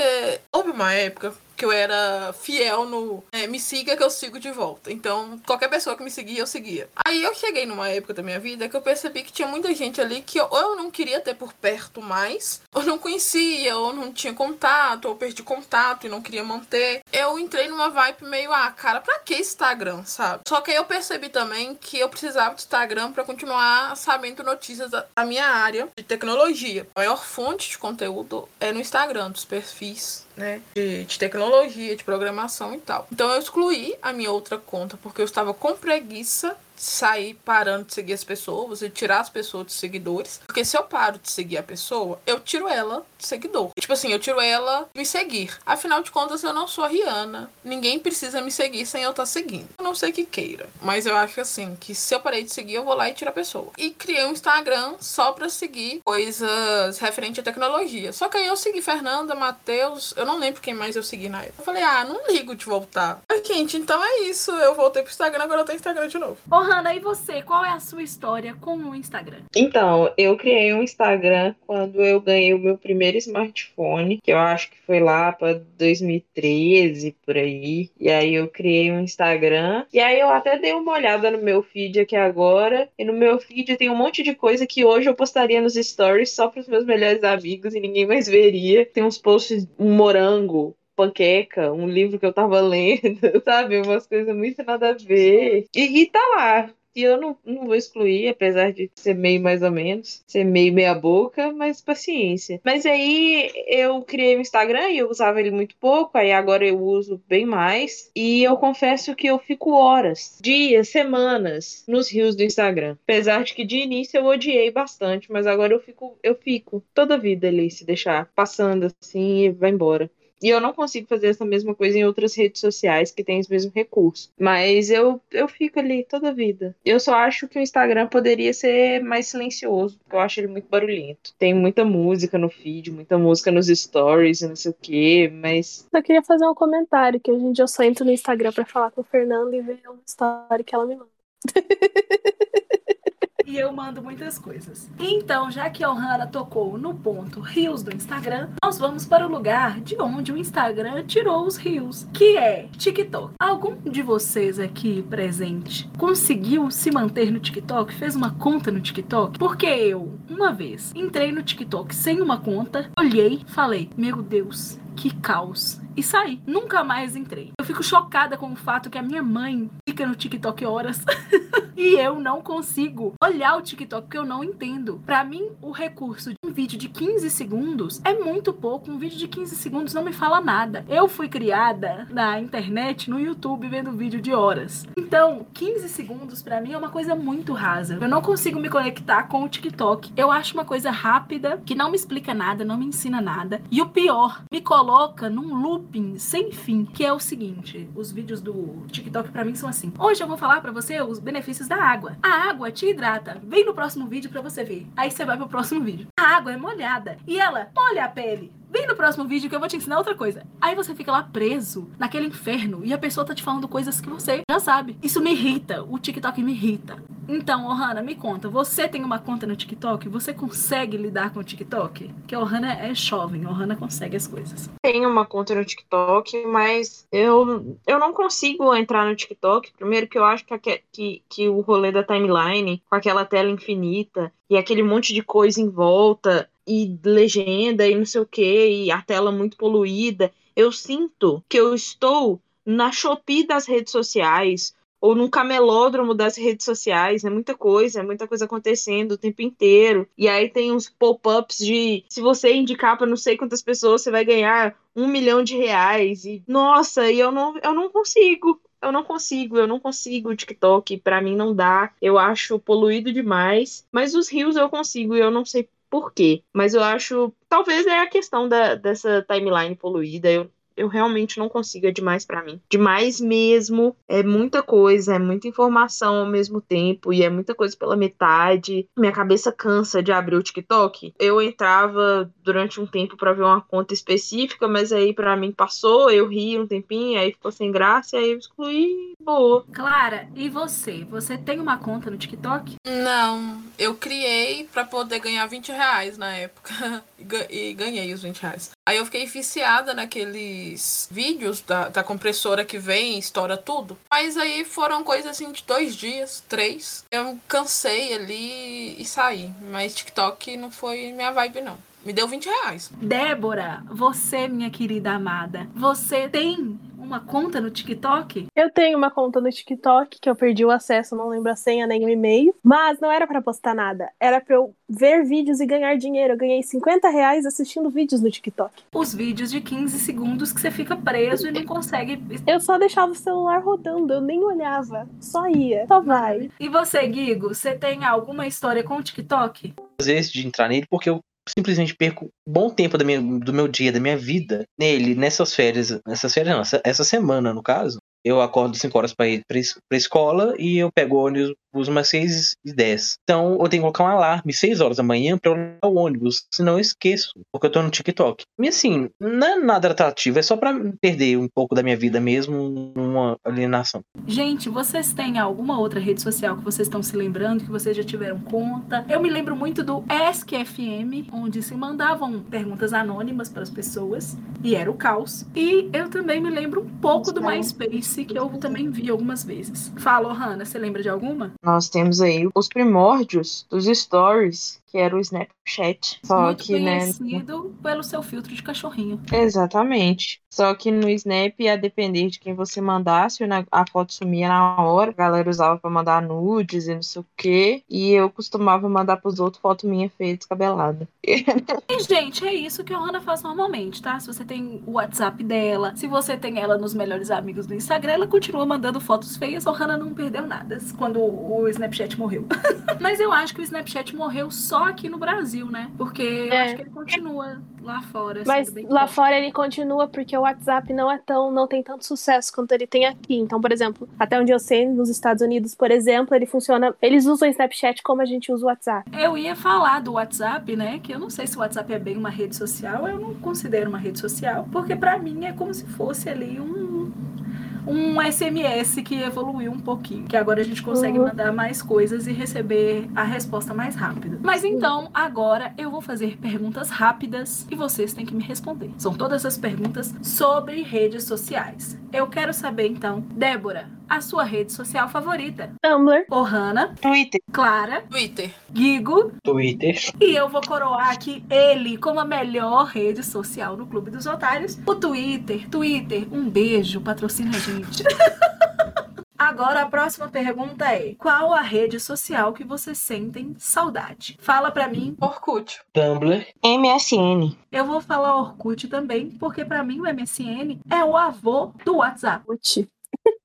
houve uma época que eu era fiel no é, me siga que eu sigo de volta. Então, qualquer pessoa que me seguia, eu seguia. Aí eu cheguei numa época da minha vida que eu percebi que tinha muita gente ali que ou eu não queria ter por perto mais, ou não conhecia, ou não tinha contato, ou perdi contato e não queria manter. Eu entrei numa vibe meio, ah, cara, pra que Instagram, sabe? Só que aí eu percebi também que eu precisava de Instagram para continuar sabendo notícias da, da minha área de tecnologia. A maior fonte de conteúdo é no Instagram, dos perfis né, de, de, tecnologia, de programação e tal. Então eu excluí a minha outra conta porque eu estava com preguiça sair parando de seguir as pessoas e tirar as pessoas de seguidores. Porque se eu paro de seguir a pessoa, eu tiro ela de seguidor. Tipo assim, eu tiro ela de me seguir. Afinal de contas, eu não sou a Rihanna. Ninguém precisa me seguir sem eu estar tá seguindo. Eu não sei que queira. Mas eu acho assim, que se eu parei de seguir, eu vou lá e tiro a pessoa. E criei um Instagram só pra seguir coisas referente à tecnologia. Só que aí eu segui Fernanda, Matheus, eu não lembro quem mais eu segui na época. Eu falei, ah, não ligo de voltar. Mas, gente, então é isso. Eu voltei pro Instagram, agora eu tenho Instagram de novo. Oh, Hanna, e você? Qual é a sua história com o Instagram? Então, eu criei um Instagram quando eu ganhei o meu primeiro smartphone, que eu acho que foi lá para 2013, por aí. E aí eu criei um Instagram. E aí eu até dei uma olhada no meu feed aqui agora. E no meu feed tem um monte de coisa que hoje eu postaria nos stories só para os meus melhores amigos e ninguém mais veria. Tem uns posts, um morango, panqueca, um livro que eu tava lendo, sabe? Umas coisas muito nada a ver. E, e tá lá. E eu não, não vou excluir, apesar de ser meio mais ou menos, ser meio meia boca, mas paciência. Mas aí eu criei o Instagram e eu usava ele muito pouco, aí agora eu uso bem mais. E eu confesso que eu fico horas, dias, semanas nos rios do Instagram. Apesar de que de início eu odiei bastante, mas agora eu fico, eu fico toda a vida ali, se deixar passando assim e vai embora. E eu não consigo fazer essa mesma coisa em outras redes sociais que têm os mesmos recursos. Mas eu, eu fico ali toda a vida. Eu só acho que o Instagram poderia ser mais silencioso, porque eu acho ele muito barulhento. Tem muita música no feed, muita música nos stories, não sei o quê, mas. Eu queria fazer um comentário que em dia eu só entro no Instagram pra falar com o Fernando e ver uma história que ela me manda. e eu mando muitas coisas. Então, já que a Ohana tocou no ponto rios do Instagram, nós vamos para o lugar de onde o Instagram tirou os rios, que é TikTok. Algum de vocês aqui presente conseguiu se manter no TikTok? Fez uma conta no TikTok? Porque eu, uma vez, entrei no TikTok sem uma conta, olhei, falei: "Meu Deus, que caos e saí. Nunca mais entrei. Eu fico chocada com o fato que a minha mãe fica no TikTok horas e eu não consigo olhar o TikTok porque eu não entendo. Para mim, o recurso de um vídeo de 15 segundos é muito pouco. Um vídeo de 15 segundos não me fala nada. Eu fui criada na internet, no YouTube, vendo vídeo de horas. Então, 15 segundos para mim é uma coisa muito rasa. Eu não consigo me conectar com o TikTok. Eu acho uma coisa rápida, que não me explica nada, não me ensina nada. E o pior, me coloca num loop looping sem fim, que é o seguinte: os vídeos do TikTok para mim são assim. Hoje eu vou falar para você os benefícios da água. A água te hidrata. Vem no próximo vídeo para você ver. Aí você vai pro próximo vídeo. A água é molhada e ela molha a pele. Vem no próximo vídeo que eu vou te ensinar outra coisa. Aí você fica lá preso naquele inferno e a pessoa tá te falando coisas que você já sabe. Isso me irrita. O TikTok me irrita. Então, Ohana, me conta. Você tem uma conta no TikTok? Você consegue lidar com o TikTok? Porque Ohana é jovem. Ohana consegue as coisas. Tenho uma conta no TikTok, mas eu, eu não consigo entrar no TikTok. Primeiro que eu acho que, que, que o rolê da timeline, com aquela tela infinita e aquele monte de coisa em volta e legenda e não sei o que, e a tela muito poluída. Eu sinto que eu estou na Shopee das redes sociais ou num camelódromo das redes sociais. É muita coisa, é muita coisa acontecendo o tempo inteiro. E aí tem uns pop-ups de se você indicar para não sei quantas pessoas, você vai ganhar um milhão de reais. E nossa, e eu não, eu não consigo. Eu não consigo, eu não consigo o TikTok, para mim não dá. Eu acho poluído demais, mas os rios eu consigo e eu não sei por quê. Mas eu acho. Talvez é a questão da, dessa timeline poluída. Eu, eu realmente não consigo, é demais para mim. Demais mesmo. É muita coisa, é muita informação ao mesmo tempo e é muita coisa pela metade. Minha cabeça cansa de abrir o TikTok. Eu entrava durante um tempo para ver uma conta específica, mas aí para mim passou, eu ri um tempinho, aí ficou sem graça, aí eu excluí. Boa. Clara, e você? Você tem uma conta no TikTok? Não, eu criei para poder ganhar 20 reais na época e ganhei os 20 reais. Aí eu fiquei viciada naqueles vídeos da, da compressora que vem estoura tudo. Mas aí foram coisas assim de dois dias, três. Eu cansei ali e saí. Mas TikTok não foi minha vibe, não. Me deu 20 reais. Débora, você, minha querida amada, você tem uma conta no TikTok? Eu tenho uma conta no TikTok que eu perdi o acesso, não lembro a senha nem o e-mail. Mas não era para postar nada. Era para eu ver vídeos e ganhar dinheiro. Eu ganhei 50 reais assistindo vídeos no TikTok. Os vídeos de 15 segundos que você fica preso e não consegue. Eu só deixava o celular rodando, eu nem olhava. Só ia. Só vai. E você, Guigo, você tem alguma história com o TikTok? Às vezes de entrar nele porque eu simplesmente perco bom tempo da minha, do meu dia, da minha vida nele, nessas férias. Nessas férias não, essa, essa semana, no caso. Eu acordo 5 horas para ir pra escola e eu pego o ônibus umas 6 e 10. Então eu tenho que colocar um alarme 6 horas da manhã pra eu olhar o ônibus, senão eu esqueço, porque eu tô no TikTok. E assim, não é nada atrativo, é só pra perder um pouco da minha vida mesmo, uma alienação. Gente, vocês têm alguma outra rede social que vocês estão se lembrando, que vocês já tiveram conta? Eu me lembro muito do ESC-FM, onde se mandavam perguntas anônimas para as pessoas, e era o caos. E eu também me lembro um pouco do MySpace que eu também vi algumas vezes. Fala, Hanna, você lembra de alguma? Nós temos aí os primórdios dos stories, que era o Snapchat. Só Muito que, né, conhecido né, pelo seu filtro de cachorrinho. Exatamente. Só que no Snap, a depender de quem você mandasse, a foto sumia na hora. A galera usava para mandar nudes e não sei o quê. E eu costumava mandar pros outros foto minha feia descabelada. e, gente, é isso que a Ana faz normalmente, tá? Se você tem o WhatsApp dela, se você tem ela nos melhores amigos do Instagram, ela continua mandando fotos feias. A Hannah não perdeu nada quando o Snapchat morreu. Mas eu acho que o Snapchat morreu só só aqui no Brasil, né? Porque eu É. acho que ele continua lá fora. Mas sendo bem lá forte. fora ele continua porque o WhatsApp não é tão, não tem tanto sucesso quanto ele tem aqui. Então, por exemplo, até onde eu sei, nos Estados Unidos, por exemplo, ele funciona. Eles usam o Snapchat como a gente usa o WhatsApp. Eu ia falar do WhatsApp, né? Que eu não sei se o WhatsApp é bem uma rede social. Eu não considero uma rede social, porque pra mim é como se fosse ali um um SMS que evoluiu um pouquinho, que agora a gente consegue Uhum. mandar mais coisas e receber a resposta mais rápido. Mas então, agora eu vou fazer perguntas rápidas e vocês têm que me responder. São todas as perguntas sobre redes sociais. Eu quero saber então, Débora, a sua rede social favorita? Tumblr. Ohana, Twitter. Clara, Twitter. Gigo, Twitter. e eu vou coroar aqui ele como a melhor rede social no Clube dos Otários. O Twitter. Twitter, um beijo, patrocina a gente. Agora a próxima pergunta é: qual a rede social que vocês sentem saudade? Fala pra mim. Orkut. Tumblr. MSN. Eu vou falar Orkut também, porque pra mim o MSN é o avô do WhatsApp. Uti.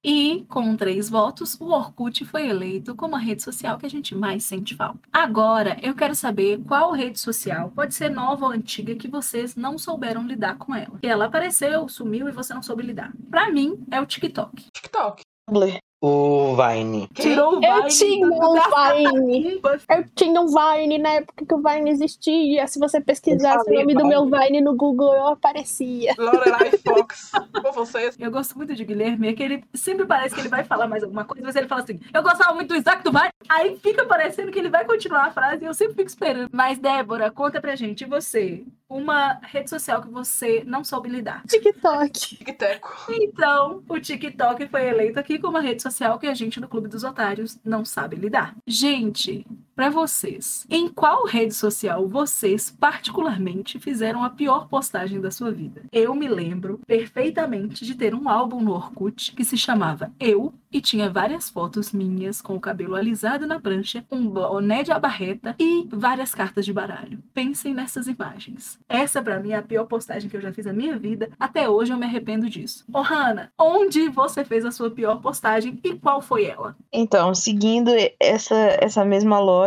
E, com três votos, o Orkut foi eleito como a rede social que a gente mais sente falta. Agora, eu quero saber qual rede social, pode ser nova ou antiga, que vocês não souberam lidar com ela. Que ela apareceu, sumiu e você não soube lidar. Pra mim, é o TikTok. TikTok. Tumblr. O Vine. Tirou o Eu Vine tinha do- um da Vine. caramba. Eu tinha um Vine na época que o Vine existia. Se você pesquisasse Eu o nome do Vine. meu Vine no Google, eu aparecia. Lorelai Fox. Com vocês. Eu gosto muito de Guilherme, é que ele sempre parece que ele vai falar mais alguma coisa, mas ele fala assim: Eu gostava muito do Isaac do Vale. Aí fica parecendo que ele vai continuar a frase e eu sempre fico esperando. Mas, Débora, conta pra gente, e você? Uma rede social que você não soube lidar. TikTok. Tic-teco. Então, o TikTok foi eleito aqui como uma rede social que a gente no Clube dos Otários não sabe lidar. Gente, pra vocês, em qual rede social vocês particularmente fizeram a pior postagem da sua vida? Eu me lembro perfeitamente de ter um álbum no Orkut que se chamava Eu e tinha várias fotos minhas com o cabelo alisado na prancha, um boné de abarreta e várias cartas de baralho. Pensem nessas imagens. Essa pra mim é a pior postagem que eu já fiz na minha vida. Até hoje eu me arrependo disso. Ô, Hannah, onde você fez a sua pior postagem e qual foi ela? Então, seguindo essa, essa mesma lógica,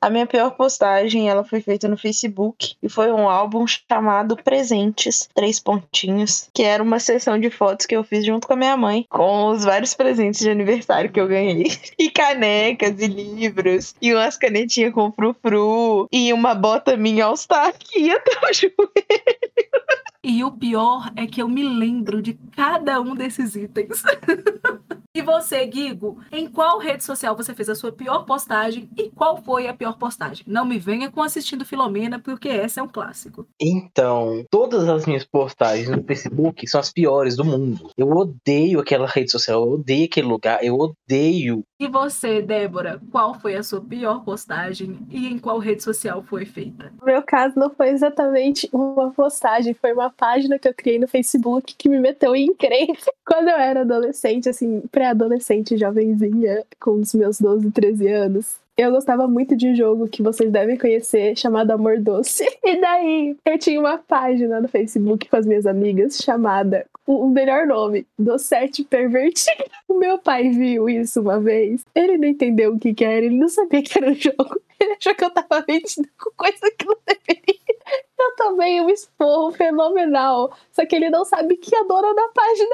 a minha pior postagem ela foi feita no Facebook e foi um álbum chamado Presentes, três pontinhos, que era uma sessão de fotos que eu fiz junto com a minha mãe, com os vários presentes de aniversário que eu ganhei. E canecas e livros, e umas canetinhas com frufru, e uma bota minha All-Star que ia até o joelho. E o pior é que eu me lembro de cada um desses itens. você, Guigo, em qual rede social você fez a sua pior postagem e qual foi a pior postagem? Não me venha com assistindo Filomena, porque essa é um clássico. Então, todas as minhas postagens no Facebook são as piores do mundo. Eu odeio aquela rede social, eu odeio aquele lugar, eu odeio. E você, Débora, qual foi a sua pior postagem e em qual rede social foi feita? No meu caso, não foi exatamente uma postagem, foi uma página que eu criei no Facebook que me meteu em encrenca. Quando eu era adolescente, assim, pré-adolescente, jovenzinha, com os meus 12, 13 anos, eu gostava muito de um jogo que vocês devem conhecer, chamado Amor Doce. E daí, eu tinha uma página no Facebook com as minhas amigas chamada, o melhor nome, Docete Pervertido. O meu pai viu isso uma vez. Ele não entendeu o que, que era, ele não sabia que era um jogo. Ele achou que eu tava mentindo com coisa que não deveria. Eu tomei um esporro fenomenal. Só que ele não sabe que a dona da página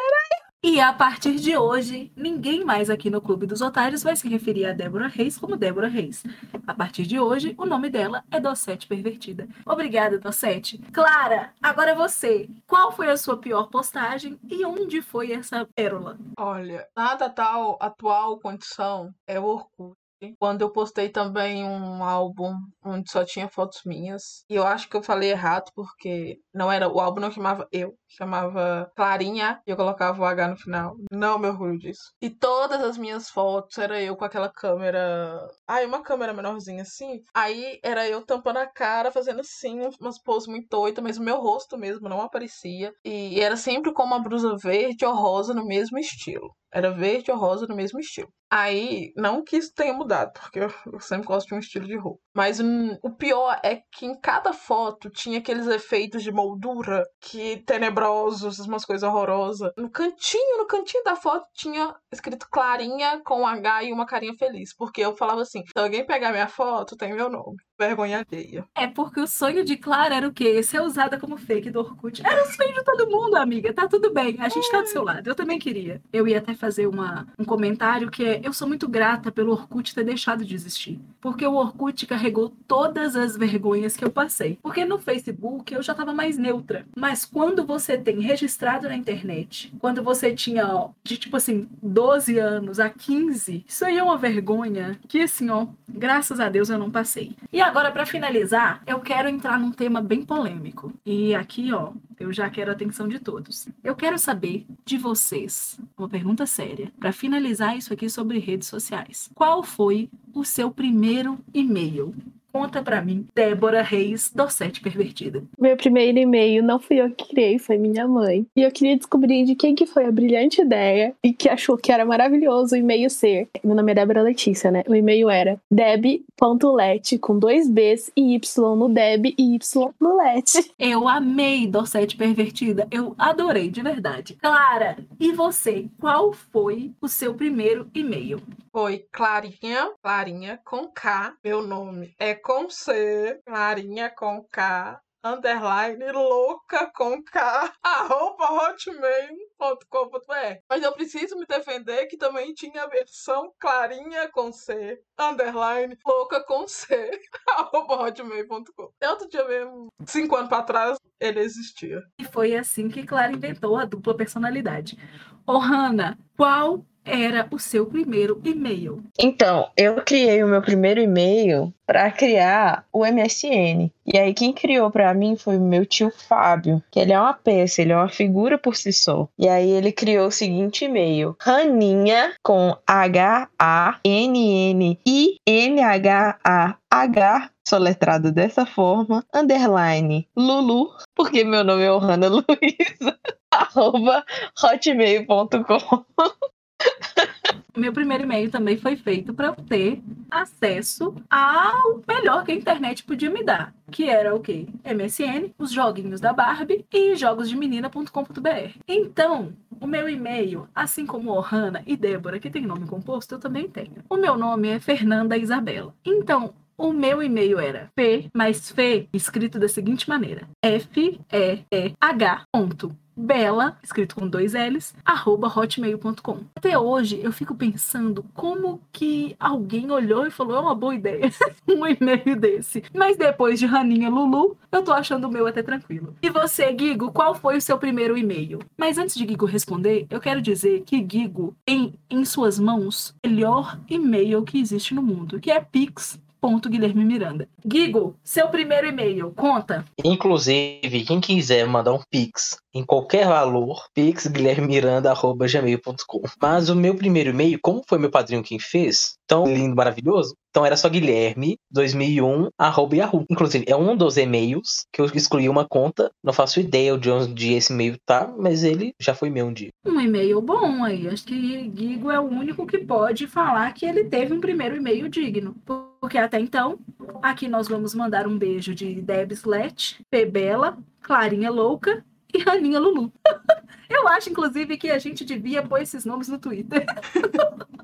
E a partir de hoje, ninguém mais aqui no Clube dos Otários vai se referir a Débora Reis como Débora Reis. A partir de hoje, o nome dela é Docete Pervertida. Obrigada, Docete. Clara, agora é você. Qual foi a sua pior postagem e onde foi essa pérola? Olha, nada tal atual condição é o Orkut. Quando eu postei também um álbum onde só tinha fotos minhas. E eu acho que eu falei errado, porque não era. O álbum não chamava eu, chamava Clarinha e eu colocava o H no final. Não me orgulho disso. E todas as minhas fotos era eu com aquela câmera. Ai, uma câmera menorzinha assim. Aí era eu tampando a cara, fazendo assim, umas poses muito doidas, mas o meu rosto mesmo não aparecia. E era sempre com uma blusa verde ou rosa no mesmo estilo. Era verde ou rosa no mesmo estilo. Aí, não que isso tenha mudado, porque eu, sempre gosto de um estilo de roupa. Mas o pior é que em cada foto tinha aqueles efeitos de moldura que tenebrosos, umas coisas horrorosas. No cantinho, no cantinho da foto tinha escrito Clarinha com um H e uma carinha feliz. Porque eu falava assim: se alguém pegar minha foto, tem meu nome. Vergonha alheia. É porque o sonho de Clara era o quê? Ser usada como fake do Orkut. Era o sonho de todo mundo, amiga. Tá tudo bem. A gente tá do seu lado. Eu também queria. Eu ia até fazer uma, um comentário que é: eu sou muito grata pelo Orkut ter deixado de existir. Porque o Orkut carregou todas as vergonhas que eu passei. Porque no Facebook eu já tava mais neutra. Mas quando você tem registrado na internet, quando você tinha ó, de tipo assim, 12 anos a 15, isso aí é uma vergonha que assim, ó, graças a Deus eu não passei. E agora, para finalizar, eu quero entrar num tema bem polêmico. E aqui, ó, eu já quero a atenção de todos. Eu quero saber de vocês, uma pergunta séria, para finalizar isso aqui sobre redes sociais. Qual foi o seu primeiro e-mail? Conta pra mim, Débora Reis, Dossete Pervertida. Meu primeiro e-mail não fui eu que criei, foi minha mãe. E eu queria descobrir de quem que foi a brilhante ideia e que achou que era maravilhoso o e-mail ser. Meu nome é Débora Letícia, né? O e-mail era deb.let com dois Bs e Y no deb e Y no let. Eu amei Dossete Pervertida. Eu adorei, de verdade. Clara, e você? Qual foi o seu primeiro e-mail? Foi Clarinha, Clarinha com K. Meu nome é com C, Clarinha com K, underline louca com K, arroba hotmail.com.br. Mas eu preciso me defender que também tinha a versão Clarinha com C, underline louca com C, arroba hotmail.com. Outro dia mesmo, cinco anos pra trás, ele existia. E foi assim que Clara inventou a dupla personalidade. Ô, Hanna, qual era o seu primeiro e-mail? Então, eu criei o meu primeiro e-mail para criar o MSN. E aí quem criou para mim foi meu tio Fábio, que ele é uma peça, ele é uma figura por si só. E aí ele criou o seguinte e-mail: Raninha com H A N N I N H A H soletrado dessa forma, underline Lulu, porque meu nome é Ohana Luiza, arroba hotmail.com. Meu primeiro e-mail também foi feito para eu ter acesso ao melhor que a internet podia me dar, que era o quê? MSN, os joguinhos da Barbie e jogosdemenina.com.br. Então, o meu e-mail, assim como Ohana e Débora, que tem nome composto, eu também tenho. O meu nome é Fernanda Isabela. Então, o meu e-mail era F, mais F, escrito da seguinte maneira: F-E-E-H ponto bela, escrito com dois L's, arroba hotmail.com. Até hoje eu fico pensando como que alguém olhou e falou, é uma boa ideia, um e-mail desse. Mas depois de Raninha Lulu, eu tô achando o meu até tranquilo. E você, Gigo, qual foi o seu primeiro e-mail? Mas antes de Gigo responder, eu quero dizer que Gigo tem em suas mãos o melhor e-mail que existe no mundo, que é Pix ponto Guilherme Miranda. Gigo, seu primeiro e-mail, conta. Inclusive, quem quiser mandar um pix em qualquer valor, pixguilhermiranda.gmail.com. Mas o meu primeiro e-mail, como foi meu padrinho quem fez, tão lindo, maravilhoso, então era só Guilherme 2001 arroba Yahoo. Inclusive, é um dos e-mails que eu excluí uma conta. Não faço ideia de onde esse e-mail tá, mas ele já foi meu um dia. Um e-mail bom aí. Acho que Gigo é o único que pode falar que ele teve um primeiro e-mail digno. Porque até então, aqui nós vamos mandar um beijo de Debs Let, Pebela, Clarinha Louca e Raninha Lulu. Eu acho, inclusive, que a gente devia pôr esses nomes no Twitter.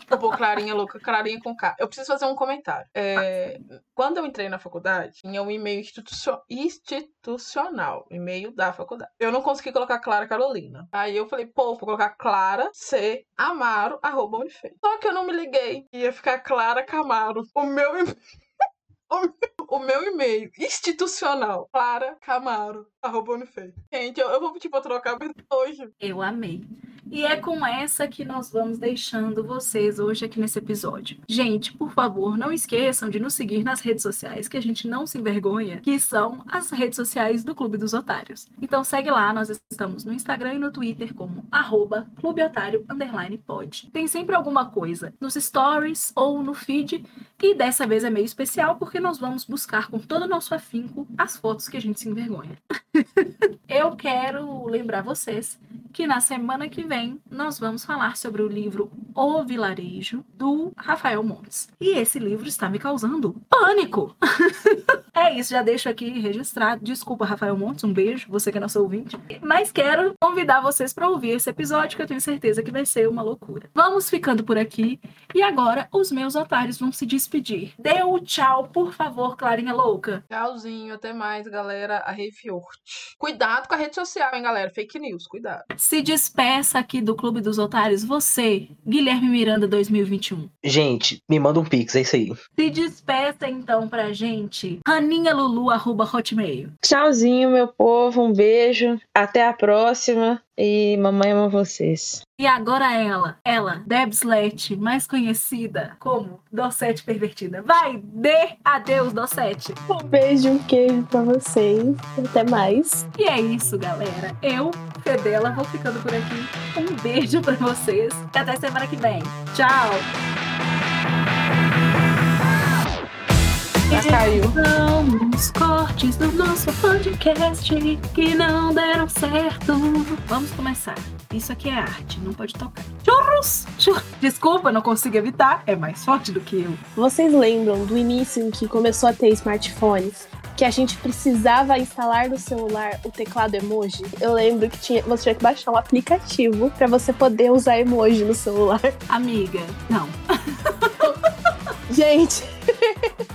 Tipo, pô, Clarinha louca, Clarinha com K. Eu preciso fazer um comentário. É, quando eu entrei na faculdade, tinha um e-mail institucio- institucional, e-mail da faculdade. Eu não consegui colocar Clara Carolina. Aí eu falei, pô, vou colocar Clara C Amaro, arroba Unifei. Só que eu não me liguei. Ia ficar Clara Camaro. O meu e-mail. O meu e-mail institucional, Clara Camaro, arroba. Gente, eu, eu vou pedir pra trocar hoje. Eu amei. E é com essa que nós vamos deixando vocês hoje aqui nesse episódio. Gente, por favor, não esqueçam de nos seguir nas redes sociais, que a gente não se envergonha, que são as redes sociais do Clube dos Otários. Então segue lá, nós estamos no Instagram e no Twitter como arroba clubeotário pod. Tem sempre alguma coisa nos stories ou no feed, e dessa vez é meio especial porque nós vamos buscar com todo o nosso afinco as fotos que a gente se envergonha. Eu quero lembrar vocês que na semana que vem nós vamos falar sobre o livro O Vilarejo, do Rafael Montes. E esse livro está me causando pânico! é isso, já deixo aqui registrado. Desculpa, Rafael Montes, um beijo, você que é nosso ouvinte. Mas quero convidar vocês para ouvir esse episódio, que eu tenho certeza que vai ser uma loucura. Vamos ficando por aqui. E agora os meus otários vão se despedir. Dê o um tchau, por favor, Clarinha Louca. Tchauzinho, até mais, galera. A Refiort. Cuidado com a rede social, hein, galera? Fake news, cuidado. Se despeça aqui do Clube dos Otários, você, Guilherme Miranda 2021. Gente, me manda um pix, é isso aí. Se despeça então pra gente, Raninha Lulu, arroba hotmail. Tchauzinho, meu povo, um beijo, até a próxima e mamãe ama vocês. E agora ela, ela, Debslet, mais conhecida como Dossete Pervertida. Vai, dê adeus, Dossete. Um beijo, um queijo pra vocês. Até mais. E é isso, galera. Eu, Fedela, vou ficando por aqui. Um beijo pra vocês. E até semana que vem. Tchau! Já caiu. Os cortes do nosso podcast que não deram certo. Vamos começar. Isso aqui é arte, não pode tocar. Churros! Churros. Desculpa, não consigo evitar. É mais forte do que eu. Vocês lembram do início em que começou a ter smartphones? Que a gente precisava instalar no celular o teclado emoji. Eu lembro que tinha, você tinha que baixar um aplicativo para você poder usar emoji no celular. Amiga, não. Gente,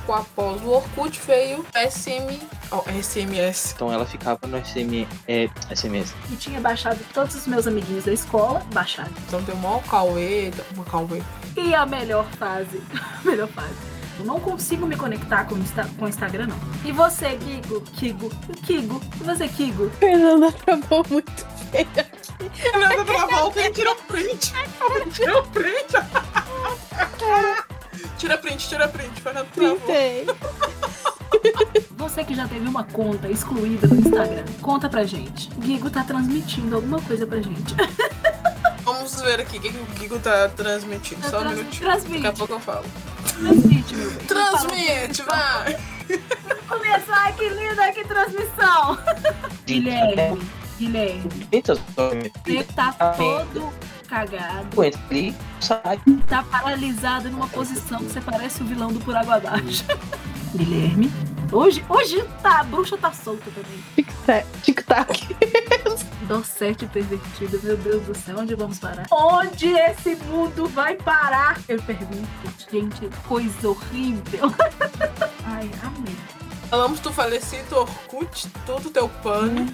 após o Orkut veio SM, oh, SMS. Então ela ficava no SM, é, SMS. E tinha baixado todos os meus amiguinhos da escola, baixaram. Então tem uma Cauê, uma Cauê. E a melhor fase, a melhor fase. Eu não consigo me conectar com o Insta, com o Instagram, não. E você, Kigo? Kigo? Kigo? E você, Kigo? Fernanda travou muito feio aqui. Fernanda travou, quem tirou print? Tirou print? Tira print, tira print, Fernanda travou. Printei. Você que já teve uma conta excluída no Instagram, conta pra gente. O Gigo tá transmitindo alguma coisa pra gente. Vamos ver aqui o que, que o Gigo tá transmitindo. Tá Só um minutinho. transmite. Daqui a pouco eu falo. Transmite, meu bem. Transmite, vai! Começar, ai que linda, que transmissão! Guilherme, Guilherme, Eita, você tá todo cagado, entra ali, sai. tá paralisado numa posição que você parece o vilão do Por Água Abaixo. Guilherme, hoje, hoje tá, a bruxa tá solta também. Tic-tac. Dossete pervertida, meu Deus do céu, onde vamos parar? Onde esse mundo vai parar? Eu pergunto, gente, coisa horrível. Ai, amei. Falamos do falecido Orkut, todo teu pano.